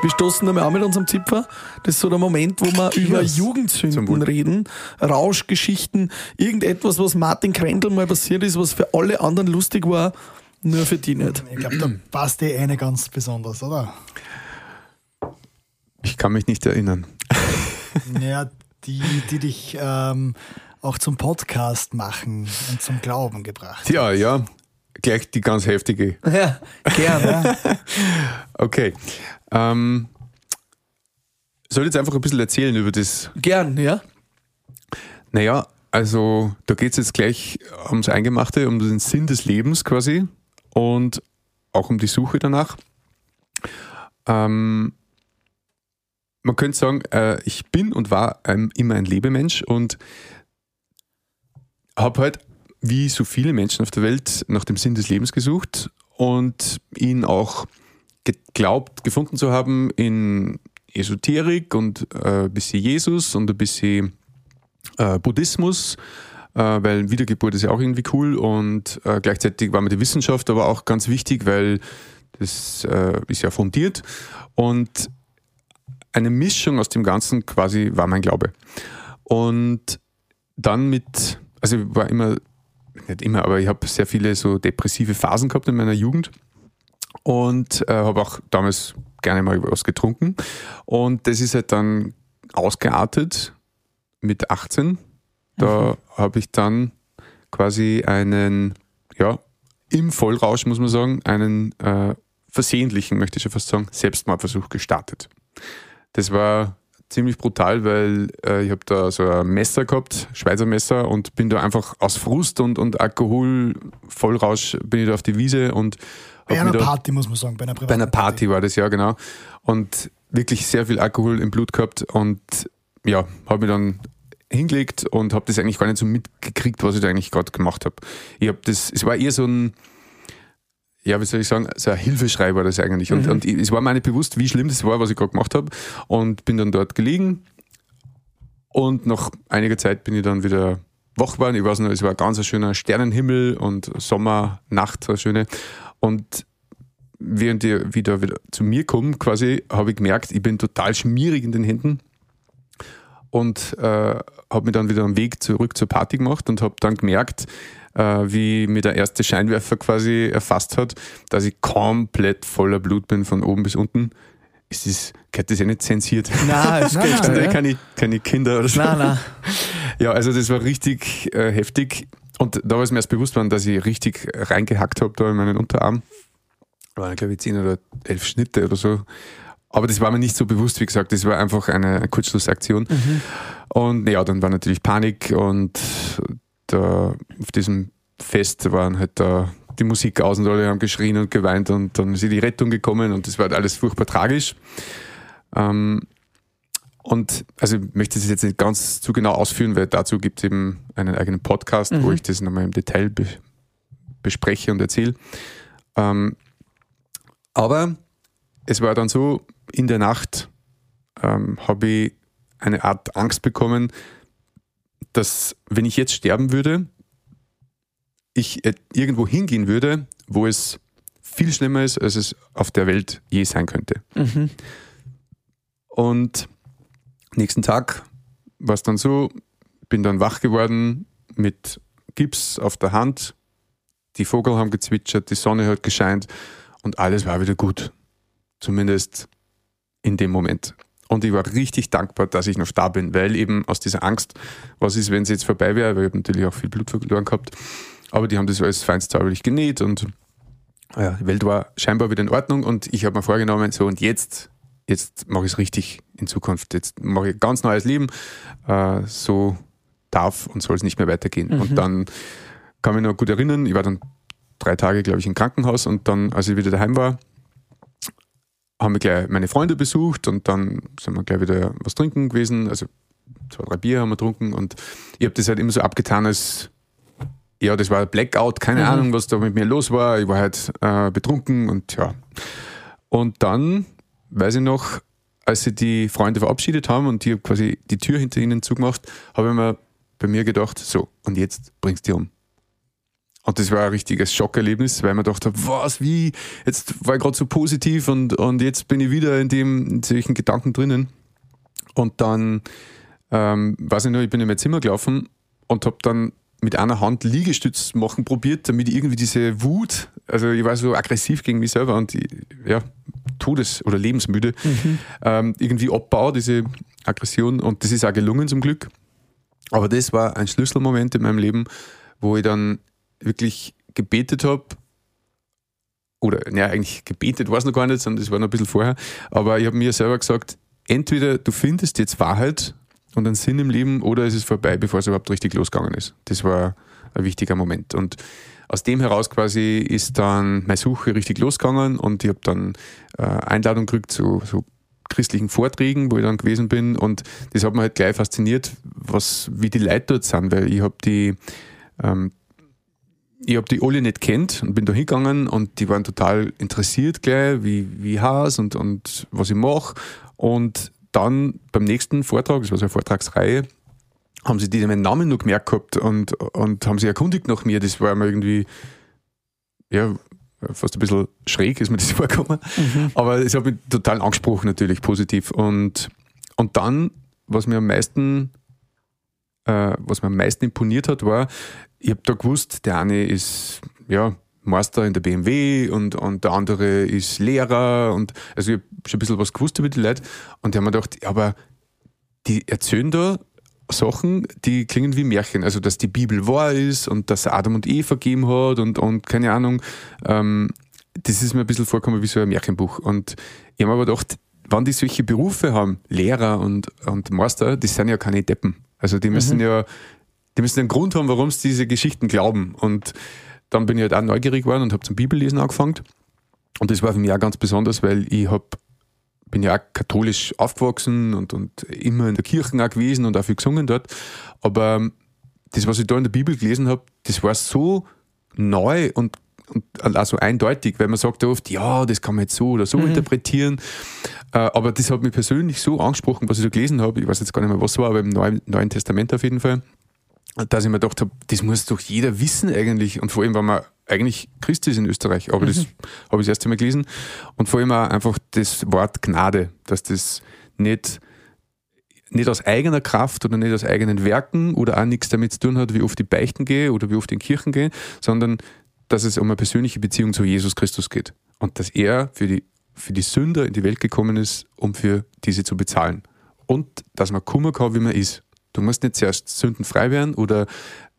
Wir stoßen damit auch mit unserem Zipfer. Das ist so der Moment, wo wir über Jugendsünden reden, Rauschgeschichten, irgendetwas, was Martin Krendel mal passiert ist, was für alle anderen lustig war nur für die nicht. Ich glaube, da passt die eine ganz besonders, oder? Ich kann mich nicht erinnern. [laughs] Ja, die, die dich ähm, auch zum Podcast machen und zum Glauben gebracht. Ja, ja. Gleich die ganz heftige. Ja, gerne. [laughs] okay. Ähm, soll ich jetzt einfach ein bisschen erzählen über das? Gern, ja. Naja, also da geht es jetzt gleich ums Eingemachte, um den Sinn des Lebens quasi und auch um die Suche danach. Ähm, man könnte sagen, äh, ich bin und war ähm, immer ein Lebemensch und habe halt, wie so viele Menschen auf der Welt, nach dem Sinn des Lebens gesucht und ihn auch geglaubt, gefunden zu haben in Esoterik und äh, ein bisschen Jesus und ein bisschen äh, Buddhismus weil Wiedergeburt ist ja auch irgendwie cool und äh, gleichzeitig war mir die Wissenschaft aber auch ganz wichtig, weil das äh, ist ja fundiert und eine Mischung aus dem Ganzen quasi war mein Glaube. Und dann mit, also ich war immer, nicht immer, aber ich habe sehr viele so depressive Phasen gehabt in meiner Jugend und äh, habe auch damals gerne mal was getrunken. Und das ist halt dann ausgeartet mit 18 da mhm. habe ich dann quasi einen ja, im Vollrausch, muss man sagen, einen äh, versehentlichen, möchte ich schon fast sagen, Selbstmordversuch gestartet. Das war ziemlich brutal, weil äh, ich habe da so ein Messer gehabt, Schweizer Messer, und bin da einfach aus Frust und, und Alkohol, Vollrausch, bin ich da auf die Wiese und Bei einer Party, muss man sagen. Bei einer bei einer privaten Party war das, ja, genau. Und wirklich sehr viel Alkohol im Blut gehabt und ja, habe mich dann hingelegt und habe das eigentlich gar nicht so mitgekriegt, was ich da eigentlich gerade gemacht habe. Ich habe das, es war eher so ein, ja, wie soll ich sagen, so ein Hilfeschrei war das eigentlich. Und, und ich- es war mir nicht bewusst, wie schlimm das war, was ich gerade gemacht habe. Und bin dann dort gelegen und nach einiger Zeit bin ich dann wieder wach geworden. Ich weiß noch, es war ein ganz ein schöner Sternenhimmel und Sommernacht, so eine schöne. Und während ich wieder, wieder zu mir komme, quasi, habe ich gemerkt, ich bin total schmierig in den Händen und äh, habe mich dann wieder am Weg zurück zur Party gemacht und habe dann gemerkt, äh, wie mir der erste Scheinwerfer quasi erfasst hat, dass ich komplett voller Blut bin von oben bis unten. Ist das, gehört das ja nicht zensiert? Nein, es. Also ja. keine, keine Kinder oder so. Nein, nein. [laughs] Ja, also das war richtig äh, heftig. Und da war es mir erst bewusst worden, dass ich richtig reingehackt habe da in meinen Unterarm. Da waren, glaube ich, zehn oder elf Schnitte oder so. Aber das war mir nicht so bewusst, wie gesagt, das war einfach eine Kurzschlussaktion. Und ja, dann war natürlich Panik und da auf diesem Fest waren halt da die Musik aus und alle haben geschrien und geweint und dann ist die Rettung gekommen und das war halt alles furchtbar tragisch. Ähm, und also ich möchte das jetzt nicht ganz zu genau ausführen, weil dazu gibt es eben einen eigenen Podcast, wo ich das nochmal im Detail be bespreche und erzähle. Ähm, aber es war dann so, in der Nacht ähm, habe ich eine Art Angst bekommen, dass wenn ich jetzt sterben würde, ich äh, irgendwo hingehen würde, wo es viel schlimmer ist, als es auf der Welt je sein könnte. Mhm. Und nächsten Tag war es dann so, bin dann wach geworden mit Gips auf der Hand, die Vogel haben gezwitschert, die Sonne hat gescheint und alles war wieder gut. Zumindest in dem Moment. Und ich war richtig dankbar, dass ich noch da bin, weil eben aus dieser Angst, was ist, wenn es jetzt vorbei wäre, weil ich habe natürlich auch viel Blut verloren gehabt, aber die haben das alles feinstsäuberlich genäht und ja, die Welt war scheinbar wieder in Ordnung und ich habe mir vorgenommen, so und jetzt, jetzt mache ich es richtig in Zukunft. Jetzt mache ich ein ganz neues Leben. Äh, so darf und soll es nicht mehr weitergehen. Und dann kann mich noch gut erinnern, ich war dann drei Tage, glaube ich, im Krankenhaus und dann, als ich wieder daheim war, haben wir gleich meine Freunde besucht und dann sind wir gleich wieder was trinken gewesen. Also zwei, drei Bier haben wir getrunken und ich habe das halt immer so abgetan als ja, das war Blackout, keine Ahnung, was da mit mir los war. Ich war halt äh, betrunken und ja. Und dann, weiß ich noch, als sie die Freunde verabschiedet haben und ich habe quasi die Tür hinter ihnen zugemacht, habe ich mir bei mir gedacht, so, und jetzt bringst du die um. Und das war ein richtiges Schockerlebnis, weil man dachte, was, wie, jetzt war ich gerade so positiv und, und jetzt bin ich wieder in dem, in solchen Gedanken drinnen. Und dann, ähm, weiß ich noch, ich bin in mein Zimmer gelaufen und habe dann mit einer Hand Liegestütz machen probiert, damit ich irgendwie diese Wut, also ich war so aggressiv gegen mich selber und ich, ja, todes- oder lebensmüde, ähm, irgendwie abbaue, diese Aggression. Und das ist auch gelungen zum Glück. Aber das war ein Schlüsselmoment in meinem Leben, wo ich dann wirklich gebetet habe, oder ja, eigentlich gebetet war es noch gar nicht, sondern das war noch ein bisschen vorher, aber ich habe mir selber gesagt, entweder du findest jetzt Wahrheit und einen Sinn im Leben oder es ist vorbei, bevor es überhaupt richtig losgegangen ist. Das war ein wichtiger Moment. Und aus dem heraus quasi ist dann meine Suche richtig losgegangen und ich habe dann äh, Einladung gekriegt zu so christlichen Vorträgen, wo ich dann gewesen bin und das hat mich halt gleich fasziniert, was, wie die Leute dort sind, weil ich habe die ähm, ich habe die alle nicht kennt und bin da hingegangen und die waren total interessiert gleich, wie, wie heiß und, und was ich mache. Und dann beim nächsten Vortrag, das war so eine Vortragsreihe, haben sie die meinen Namen noch gemerkt gehabt und, und haben sich erkundigt nach mir. Das war mir irgendwie, ja, fast ein bisschen schräg ist mir das [laughs] vorgekommen. Aber es hat mich total angesprochen, natürlich positiv. Und, und dann, was mir am meisten, äh, was mir am meisten imponiert hat, war, ich habe da gewusst, der eine ist, ja, Meister in der BMW und, und der andere ist Lehrer und also ich habe schon ein bisschen was gewusst über die Leute und die haben mir gedacht, aber die erzählen da Sachen, die klingen wie Märchen. Also, dass die Bibel wahr ist und dass Adam und Eva gegeben hat und, und keine Ahnung. Ähm, das ist mir ein bisschen vorgekommen wie so ein Märchenbuch. Und ich habe aber gedacht, wenn die solche Berufe haben, Lehrer und, und Meister, die sind ja keine Deppen. Also die müssen mhm. ja, die müssen einen Grund haben, warum sie diese Geschichten glauben. Und dann bin ich halt auch neugierig geworden und habe zum Bibellesen angefangen. Und das war für mich auch ganz besonders, weil ich hab, bin ja auch katholisch aufgewachsen und, und immer in der Kirche auch gewesen und auch viel gesungen dort. Aber das, was ich da in der Bibel gelesen habe, das war so neu und, und auch so eindeutig, weil man sagt ja oft, ja, das kann man jetzt so oder so mhm. interpretieren. Äh, aber das hat mich persönlich so angesprochen, was ich da gelesen habe. Ich weiß jetzt gar nicht mehr, was war, aber im Neuen, Neuen Testament auf jeden Fall dass ich mir gedacht habe, das muss doch jeder wissen eigentlich. Und vor allem, weil man eigentlich Christ ist in Österreich, aber mhm. das habe ich das erste Mal gelesen. Und vor allem auch einfach das Wort Gnade, dass das nicht, nicht aus eigener Kraft oder nicht aus eigenen Werken oder auch nichts damit zu tun hat, wie oft ich beichten gehe oder wie oft in Kirchen gehe, sondern dass es um eine persönliche Beziehung zu Jesus Christus geht. Und dass er für die, für die Sünder in die Welt gekommen ist, um für diese zu bezahlen. Und dass man Kummer kann, wie man ist. Du musst nicht zuerst sündenfrei werden oder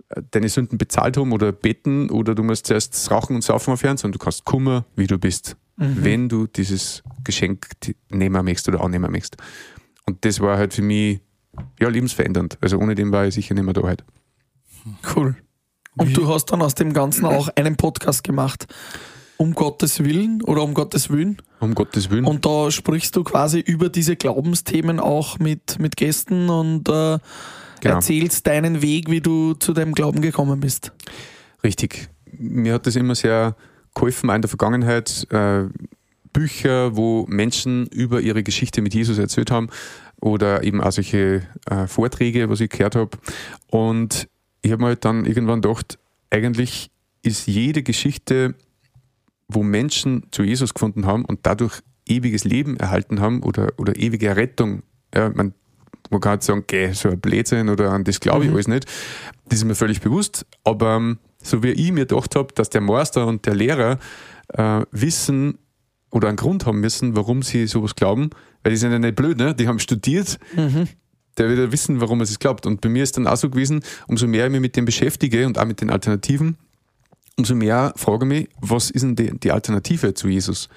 äh, deine Sünden bezahlt haben oder beten oder du musst zuerst rauchen und saufen aufhören, sondern du kannst Kummer, wie du bist, mhm. wenn du dieses Geschenk nehmen möchtest oder annehmen möchtest. Und das war halt für mich ja, lebensverändernd. Also ohne den war ich sicher nicht mehr da halt. Cool. Und du hast dann aus dem Ganzen auch einen Podcast gemacht um Gottes Willen oder um Gottes Willen. Um Gottes Willen. Und da sprichst du quasi über diese Glaubensthemen auch mit, mit Gästen und äh, genau. erzählst deinen Weg, wie du zu deinem Glauben gekommen bist. Richtig. Mir hat das immer sehr geholfen, auch in der Vergangenheit. Äh, Bücher, wo Menschen über ihre Geschichte mit Jesus erzählt haben oder eben auch solche äh, Vorträge, was ich gehört habe. Und ich habe mir halt dann irgendwann gedacht, eigentlich ist jede Geschichte wo Menschen zu Jesus gefunden haben und dadurch ewiges Leben erhalten haben oder, oder ewige Rettung. Ja, man, man kann halt sagen, geh, so ein Blödsinn oder an das glaube ich mhm. alles nicht. Das ist mir völlig bewusst. Aber ähm, so wie ich mir gedacht habe, dass der Meister und der Lehrer äh, wissen oder einen Grund haben müssen, warum sie sowas glauben, weil die sind ja nicht blöd, ne? die haben studiert. Mhm der ja wissen, warum er es glaubt. Und bei mir ist dann auch so gewesen, umso mehr ich mich mit dem beschäftige und auch mit den Alternativen, umso mehr frage ich mich, was ist denn die, die Alternative zu Jesus?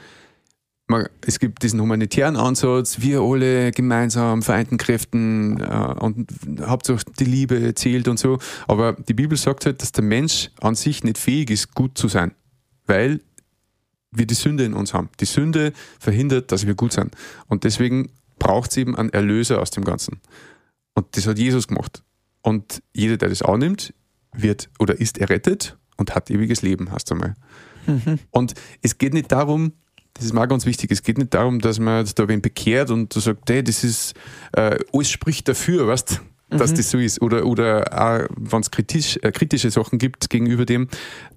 Es gibt diesen humanitären Ansatz, wir alle gemeinsam, vereinten Kräften äh, und Hauptsache die Liebe zählt und so. Aber die Bibel sagt halt, dass der Mensch an sich nicht fähig ist, gut zu sein, weil wir die Sünde in uns haben. Die Sünde verhindert, dass wir gut sind. Und deswegen braucht es eben einen Erlöser aus dem Ganzen. Und das hat Jesus gemacht. Und jeder, der das annimmt, wird oder ist errettet und hat ewiges Leben, hast du mal. Mhm. Und es geht nicht darum, das ist mal ganz wichtig, es geht nicht darum, dass man da wen bekehrt und sagt, hey, das ist, äh, alles spricht dafür, weißt dass mhm. das so ist. Oder, oder wenn es kritisch, äh, kritische Sachen gibt gegenüber dem,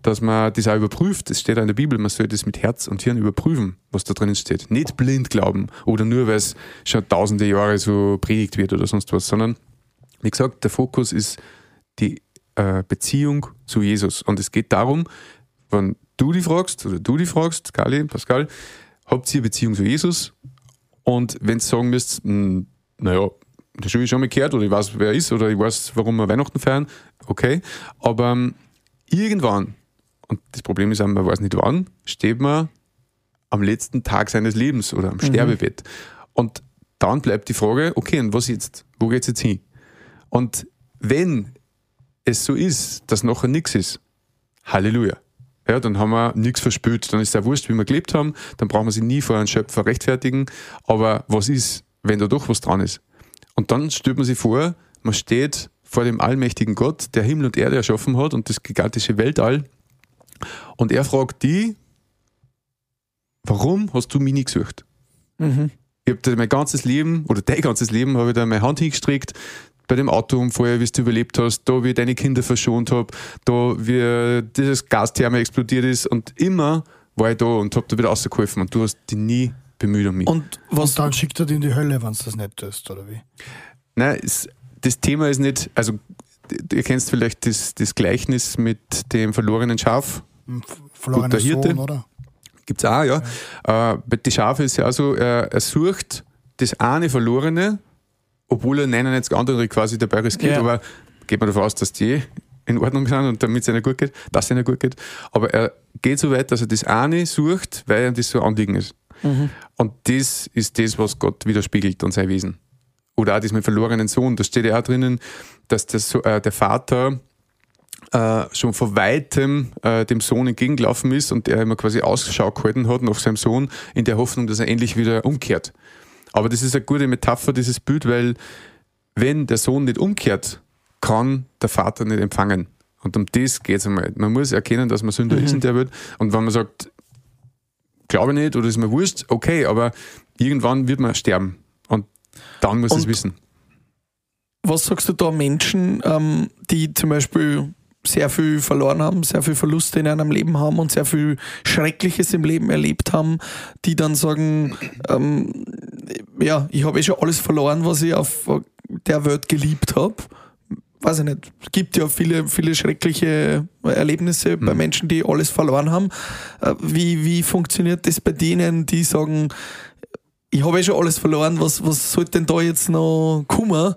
dass man das auch überprüft. Das steht auch in der Bibel, man soll das mit Herz und Hirn überprüfen, was da drin steht. Nicht blind glauben oder nur, weil es schon tausende Jahre so predigt wird oder sonst was, sondern wie gesagt, der Fokus ist die äh, Beziehung zu Jesus. Und es geht darum, wenn du die fragst oder du die fragst, Kali, Pascal, habt ihr Beziehung zu Jesus? Und wenn du sagen müsst, hm, naja, das habe ich schon mal gehört oder ich weiß, wer er ist oder ich weiß, warum wir Weihnachten feiern, okay. Aber ähm, irgendwann, und das Problem ist, man weiß nicht wann, steht man am letzten Tag seines Lebens oder am mhm. Sterbebett. Und dann bleibt die Frage, okay, und was jetzt? Wo geht es jetzt hin? Und wenn es so ist, dass nachher nichts ist, Halleluja. Ja, dann haben wir nichts verspült. Dann ist ja wurscht, wie wir gelebt haben. Dann brauchen wir sie nie vor einem Schöpfer rechtfertigen. Aber was ist, wenn da doch was dran ist? Und dann stellt man sich vor, man steht vor dem allmächtigen Gott, der Himmel und Erde erschaffen hat und das gigantische Weltall. Und er fragt die, warum hast du mich nie gesucht? Mhm. Ich habe mein ganzes Leben, oder dein ganzes Leben, habe ich da meine Hand hingestreckt, bei dem Autounfall, wie du überlebt hast, da wie ich deine Kinder verschont habe, da wie dieses Gastherme explodiert ist und immer war ich da und habe da wieder rausgeholfen und du hast dich nie bemüht um mich. Und was und dann schickt er dich in die Hölle, wenn du das nicht tust, oder wie? Nein, es, das Thema ist nicht, also ihr kennst vielleicht das, das Gleichnis mit dem verlorenen Schaf. Hm, verlorenen Hirte. Sohn, oder? Gibt es auch, ja. ja. Äh, bei die Schafe ist ja auch so, er, er sucht das eine Verlorene obwohl er 99 andere quasi dabei riskiert, Ja. aber geht man davon aus, dass die in Ordnung sind und damit es ihnen gut geht, dass es ihnen gut geht. Aber er geht so weit, dass er das eine sucht, weil ihm das so anliegen ist. Und das ist das, was Gott widerspiegelt und sein Wesen. Oder auch das mit dem verlorenen Sohn. Da steht ja auch drinnen, dass der, so äh, der Vater äh, schon vor weitem äh, dem Sohn entgegengelaufen ist und er immer quasi Ausschau gehalten hat nach seinem Sohn in der Hoffnung, dass er endlich wieder umkehrt. Aber das ist eine gute Metapher, dieses Bild, weil wenn der Sohn nicht umkehrt, kann der Vater nicht empfangen. Und um das geht es einmal. Man muss erkennen, dass man Sünder ist in der Welt. Und wenn man sagt, glaube ich nicht oder ist mir wurscht, okay, aber irgendwann wird man sterben. Und dann muss es Und- wissen. Was sagst du da Menschen, ähm, die zum Beispiel sehr viel verloren haben, sehr viel Verluste in einem Leben haben und sehr viel Schreckliches im Leben erlebt haben, die dann sagen, ähm, ja, ich habe eh schon alles verloren, was ich auf der Welt geliebt habe. Weiß ich nicht. Es gibt ja viele, viele schreckliche Erlebnisse bei Menschen, die alles verloren haben. Äh, Wie, wie funktioniert das bei denen, die sagen, ich habe eh schon alles verloren, was, was sollte denn da jetzt noch kommen?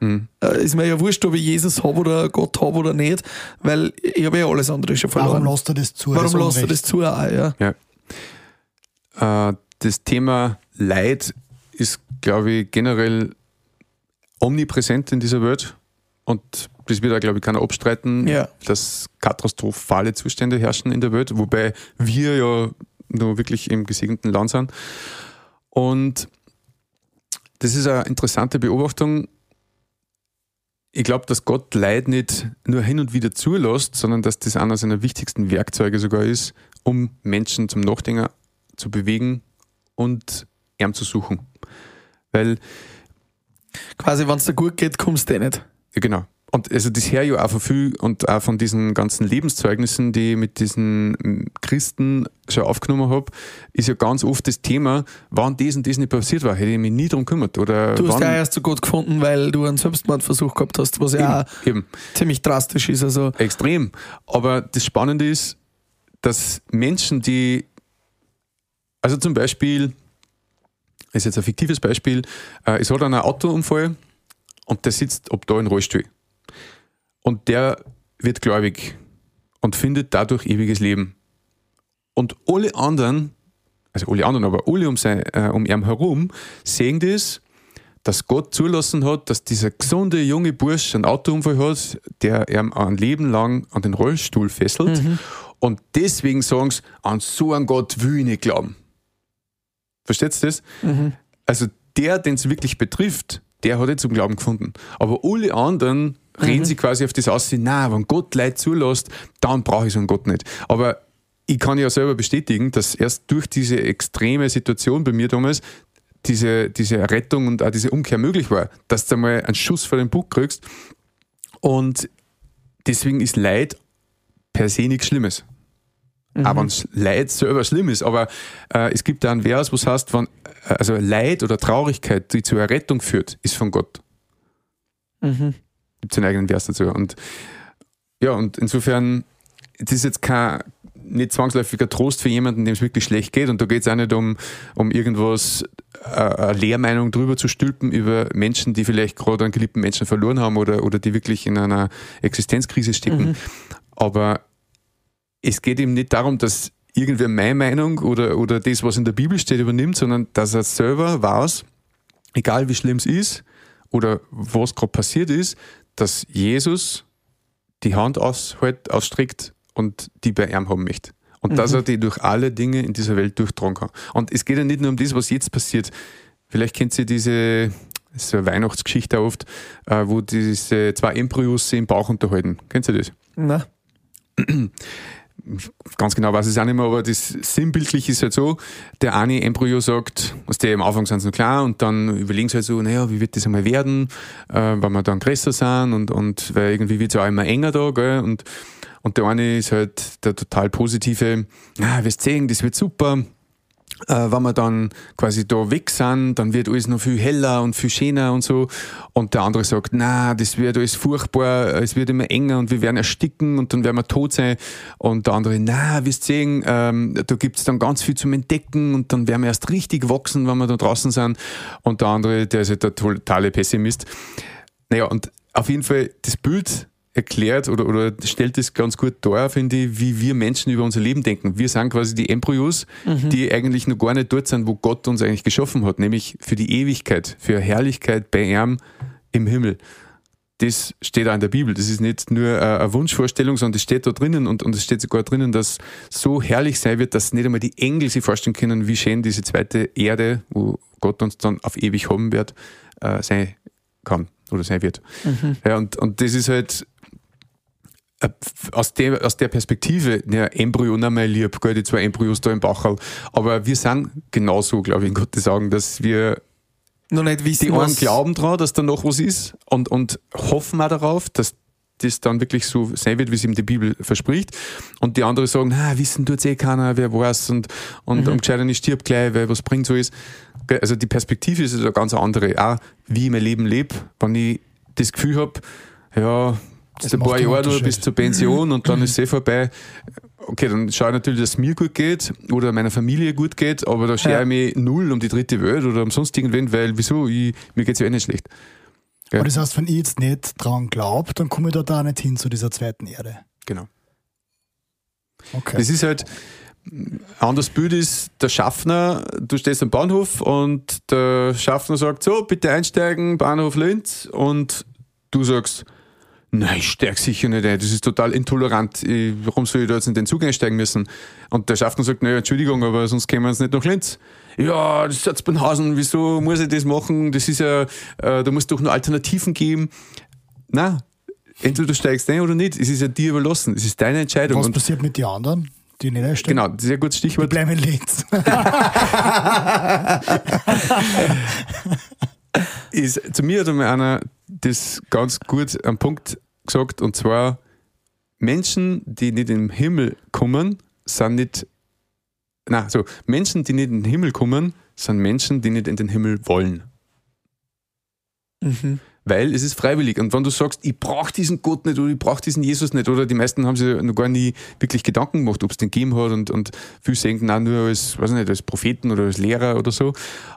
Äh, ist mir ja wurscht, ob ich Jesus habe oder Gott habe oder nicht, weil ich habe ja alles andere schon verloren. Warum lässt er das zu? Warum das lässt er das zu? Auch, ja. Ja. Äh, das Thema Leid ist, glaube ich, generell omnipräsent in dieser Welt. Und das wird auch, glaube ich, keiner abstreiten, Ja. dass katastrophale Zustände herrschen in der Welt, wobei wir ja nur wirklich im gesegneten Land sind. Und das ist eine interessante Beobachtung. Ich glaube, dass Gott Leid nicht nur hin und wieder zulässt, sondern dass das einer seiner wichtigsten Werkzeuge sogar ist, um Menschen zum Nachdenken zu bewegen und ihm zu suchen. Weil, Quasi, wenn es dir gut geht, kommst du eh nicht. Ja genau. Und also das her ja auch von viel und auch von diesen ganzen Lebenszeugnissen, die ich mit diesen mm, Christen schon aufgenommen habe, ist ja ganz oft das Thema, wann das und das nicht passiert war, hätte ich mich nie drum gekümmert. Oder Du hast ja erst so gut gefunden, weil du einen Selbstmordversuch gehabt hast, was ja auch eben, ziemlich drastisch ist. Also, Extrem. Aber das Spannende ist, dass Menschen, die, also zum Beispiel, ist jetzt ein fiktives Beispiel, äh, es hat einen Autounfall und der sitzt ob da in Rollstuhl. Und der wird gläubig und findet dadurch ewiges Leben. Und alle anderen, also alle anderen, aber alle um, sein, äh, um ihn herum, sehen das, dass Gott zulassen hat, dass dieser gesunde junge Bursch einen Autounfall hat, der ihm ein Leben lang an den Rollstuhl fesselt. Und deswegen sagen sie, an so einen Gott will ich nicht glauben. Versteht ihr das? Also der, den es wirklich betrifft, der hat jetzt zum Glauben gefunden. Aber alle anderen reden sich quasi auf das aus, na, wenn Gott Leid zulässt, dann brauche ich so einen Gott nicht. Aber ich kann ja selber bestätigen, dass erst durch diese extreme Situation bei mir damals diese, diese Rettung und auch diese Umkehr möglich war, dass du einmal einen Schuss vor den Bug kriegst. Und deswegen ist Leid per se nichts Schlimmes. Auch wenn Leid selber schlimm ist. Aber äh, es gibt da einen Vers, wo es heißt, wenn, also Leid oder Traurigkeit, die zur Errettung führt, ist von Gott. Gibt es einen eigenen Vers dazu. Und ja, und insofern, das ist jetzt kein nicht zwangsläufiger Trost für jemanden, dem es wirklich schlecht geht. Und da geht es auch nicht um, um irgendwas, äh, eine Lehrmeinung drüber zu stülpen über Menschen, die vielleicht gerade einen geliebten Menschen verloren haben oder, oder die wirklich in einer Existenzkrise stecken. Aber es geht ihm nicht darum, dass irgendwer meine Meinung oder, oder das, was in der Bibel steht, übernimmt, sondern dass er selber weiß, egal wie schlimm es ist oder was gerade passiert ist, dass Jesus die Hand aushält, ausstreckt und die bei ihm haben möchte. Und dass er die durch alle Dinge in dieser Welt durchtragen kann. Und es geht ja nicht nur um das, was jetzt passiert. Vielleicht kennt ihr diese das ist eine Weihnachtsgeschichte oft, äh, wo diese zwei Embryos sich im Bauch unterhalten. Kennt ihr das? na, [clears throat] [clears throat] ganz genau weiß ich es auch nicht mehr, aber das sinnbildlich ist halt so, der eine Embryo sagt, was der am Anfang sind sie noch klar und dann überlegen sie halt so, naja, wie wird das einmal werden, äh, wenn wir dann größer sind und, und weil irgendwie wird es auch immer enger da, gell, und, und der eine ist halt der total positive, ah, wirst sehen, das wird super, äh, wenn wir dann quasi da weg sind, dann wird alles noch viel heller und viel schöner und so. Und der andere sagt, na, das wird alles furchtbar, es wird immer enger und wir werden ersticken und dann werden wir tot sein. Und der andere, na, wirst sehen, ähm, da gibt's dann ganz viel zum Entdecken und dann werden wir erst richtig wachsen, wenn wir da draußen sind. Und der andere, der ist halt der totale Pessimist. Naja, und auf jeden Fall das Bild erklärt oder, oder stellt es ganz gut dar, finde ich, wie wir Menschen über unser Leben denken. Wir sind quasi die Embryos, mhm. die eigentlich noch gar nicht dort sind, wo Gott uns eigentlich geschaffen hat, nämlich für die Ewigkeit, für Herrlichkeit bei ihm im Himmel. Das steht auch in der Bibel. Das ist nicht nur eine Wunschvorstellung, sondern das steht da drinnen und, und es steht sogar drinnen, dass so herrlich sein wird, dass nicht einmal die Engel sich vorstellen können, wie schön diese zweite Erde, wo Gott uns dann auf ewig haben wird, äh, sein kann oder sein wird. Mhm. Ja, und, und das ist halt aus der, aus der Perspektive, ja, Embryo noch mal lieb, gell, die zwei Embryos da im Bachal. Aber wir sind genauso, glaube ich, in Gottes Augen, dass wir noch nicht wissen, die einen glauben daran, dass da noch was ist und, und hoffen auch darauf, dass das dann wirklich so sein wird, wie es ihm die Bibel verspricht. Und die anderen sagen, na, wissen tut eh keiner, wer weiß und, und mhm. am gescheitern ich stirb gleich, weil was bringt so ist. Also die Perspektive ist eine ganz andere. Auch wie ich mein Leben lebe, wenn ich das Gefühl habe, ja, das ein paar Jahre bis zur Pension und dann ist es eh vorbei. Okay, dann schaue ich natürlich, dass es mir gut geht oder meiner Familie gut geht, aber da schere ja. ich mich null um die dritte Welt oder um sonst irgendwen, weil wieso? Ich, mir geht es ja eh nicht schlecht. Ja. Aber das heißt, wenn ich jetzt nicht dran glaube, dann komme ich da, da nicht hin zu dieser zweiten Erde. Genau. Okay. Das ist halt, ein anderes Bild ist der Schaffner, du stehst am Bahnhof und der Schaffner sagt so, bitte einsteigen, Bahnhof Linz und du sagst, Nein, ich steige sicher nicht ein. Das ist total intolerant. Ich, warum soll ich da jetzt in den Zug einsteigen müssen? Und der Schaffner sagt, naja, Entschuldigung, aber sonst kämen wir uns nicht nach Linz. Ja, das ist jetzt Benhausen, wieso muss ich das machen? Das ist ja, äh, da muss doch nur Alternativen geben. Na, entweder du steigst ein oder nicht. Es ist ja dir überlassen. Es ist deine Entscheidung. Was passiert mit den anderen? Die nicht einsteigen? Genau, das ist ein gutes Stichwort. Die bleiben in Linz. [laughs] [laughs] ist, zu mir hat einmal einer das ganz gut am Punkt gesagt, und zwar Menschen, die nicht in den Himmel kommen, sind nicht, na, so, Menschen, die nicht in den Himmel kommen, sind Menschen, die nicht in den Himmel wollen. Mhm. Weil es ist freiwillig. Und wenn du sagst, ich brauche diesen Gott nicht oder ich brauche diesen Jesus nicht, oder die meisten haben sich noch gar nie wirklich Gedanken gemacht, ob es den gegeben hat und, und viele sehen auch nur als, weiß nicht, als Propheten oder als Lehrer oder so.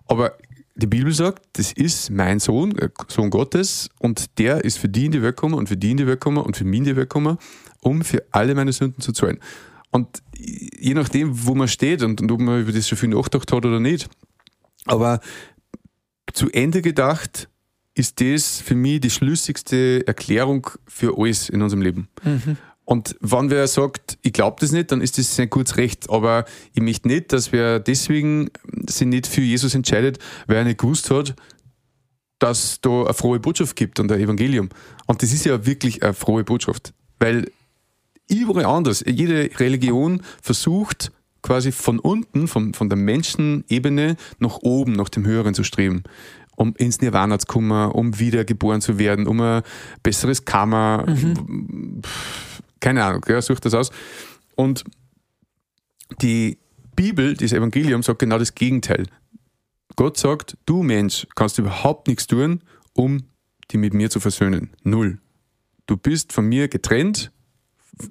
Aber die Bibel sagt, das ist mein Sohn, äh, Sohn Gottes, und der ist für die in die Welt gekommen und für die in die Welt gekommen und für mich in die Welt gekommen, um für alle meine Sünden zu zahlen. Und je nachdem, wo man steht und, und ob man über das schon viel nachgedacht hat oder nicht, aber zu Ende gedacht ist das für mich die schlüssigste Erklärung für alles in unserem Leben. Mhm. Und wenn wer sagt, ich glaube das nicht, dann ist das sein gutes Recht. Aber ich möchte nicht, dass wer deswegen sich nicht für Jesus entscheidet, weil er nicht gewusst hat, dass da eine frohe Botschaft gibt und ein Evangelium. Und das ist ja wirklich eine frohe Botschaft. Weil überall anders, jede Religion versucht quasi von unten, von, von der Menschenebene nach oben, nach dem Höheren zu streben um ins Nirvana zu kommen, um wiedergeboren zu werden, um ein besseres Karma, mhm keine Ahnung, ja, sucht das aus. Und die Bibel, das Evangelium, sagt genau das Gegenteil. Gott sagt, du Mensch kannst überhaupt nichts tun, um die mit mir zu versöhnen. Null. Du bist von mir getrennt,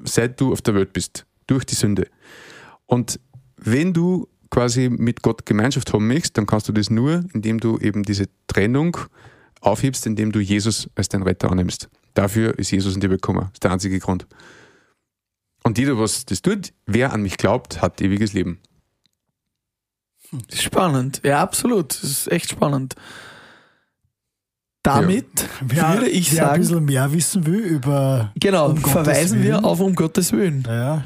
seit du auf der Welt bist, durch die Sünde. Und wenn du quasi mit Gott Gemeinschaft haben möchtest, dann kannst du das nur, indem du eben diese Trennung aufhebst, indem du Jesus als dein Retter annimmst. Dafür ist Jesus in Welt gekommen. Das ist der einzige Grund. Und jeder, was das tut, wer an mich glaubt, hat ewiges Leben. Spannend, ja, absolut. Das ist echt spannend. Damit ja. würde ich wer sagen. ein bisschen mehr wissen will über. Genau, um verweisen wir auf Um Gottes Willen. Ja.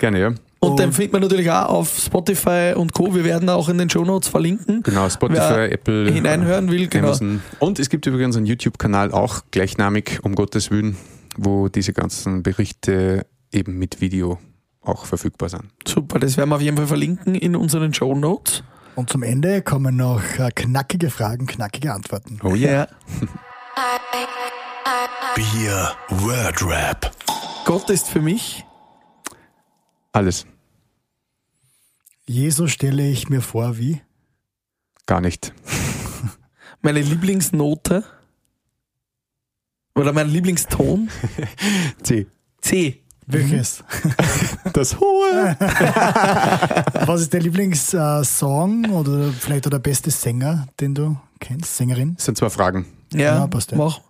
Gerne, ja. Und, und den findet man natürlich auch auf Spotify und Co. Wir werden auch in den Show Notes verlinken. Genau, Spotify, Wer Apple. Hineinhören will, genau. Amazon. Und es gibt übrigens einen YouTube-Kanal auch gleichnamig, um Gottes Willen, wo diese ganzen Berichte eben mit Video auch verfügbar sind. Super, das werden wir auf jeden Fall verlinken in unseren Show Notes. Und zum Ende kommen noch äh, knackige Fragen, knackige Antworten. Oh yeah. Bier Word Rap. Gott ist für mich alles. Jesus stelle ich mir vor, wie? Gar nicht. Meine Lieblingsnote oder mein Lieblingston? [laughs] C. C. Welches? [laughs] Das hohe. [laughs] Was ist der Lieblingssong oder vielleicht auch der beste Sänger, den du kennst? Sängerin? Das sind zwei Fragen. Ja, Ja, passt ja. mach. Äh,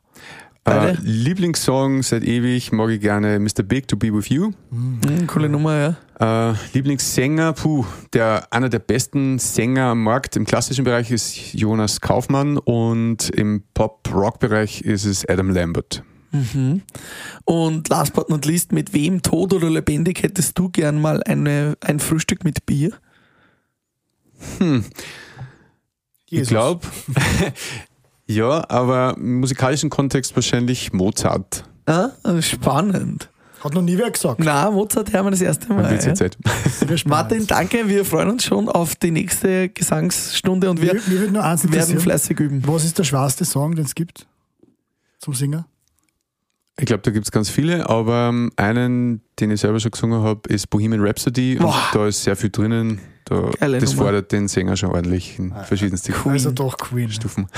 Beide? Lieblingssong seit ewig mag ich gerne Mr. Big to Be With You. Hm, coole Nummer, ja. Äh, Lieblingssänger, puh, der, einer der besten Sänger am Markt im klassischen Bereich ist Jonas Kaufmann und im Pop-Rock-Bereich ist es Adam Lambert. Und last but not least, mit wem, tot oder lebendig, hättest du gern mal eine, ein Frühstück mit Bier? Ich glaube, [laughs] ja, aber im musikalischen Kontext wahrscheinlich Mozart. Ah, spannend. Hat noch nie wer gesagt. Na, Mozart hören wir das erste Mal. Ja. Zeit. Martin, danke. Wir freuen uns schon auf die nächste Gesangsstunde und wir nur eins werden fleißig üben. Was ist der schwerste Song, den es gibt? Zum Singer? Ich glaube, da gibt es ganz viele, aber ähm, einen, den ich selber schon gesungen habe, ist Bohemian Rhapsody und Boah. da ist sehr viel drinnen. Da, das Nummer. fordert den Sänger schon ordentlich in verschiedensten Also doch Queen. Stufen.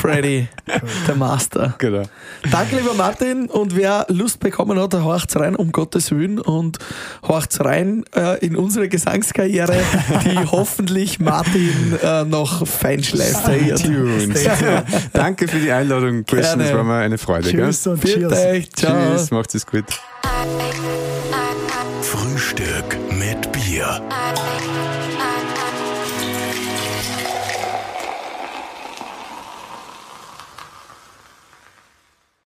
Freddy, der Master. genau. Danke, lieber Martin. Und wer Lust bekommen hat, der horcht's rein, um Gottes Willen. Und horcht's rein äh, in unsere Gesangskarriere, die [laughs] hoffentlich Martin äh, noch feinschleift. Stay tuned. Danke für die Einladung, Christian. Gerne. Es war mir eine Freude. Tschüss Gell? und Viert Cheers. euch. Ciao. Tschüss, macht's es gut. Frühstück mit Bier.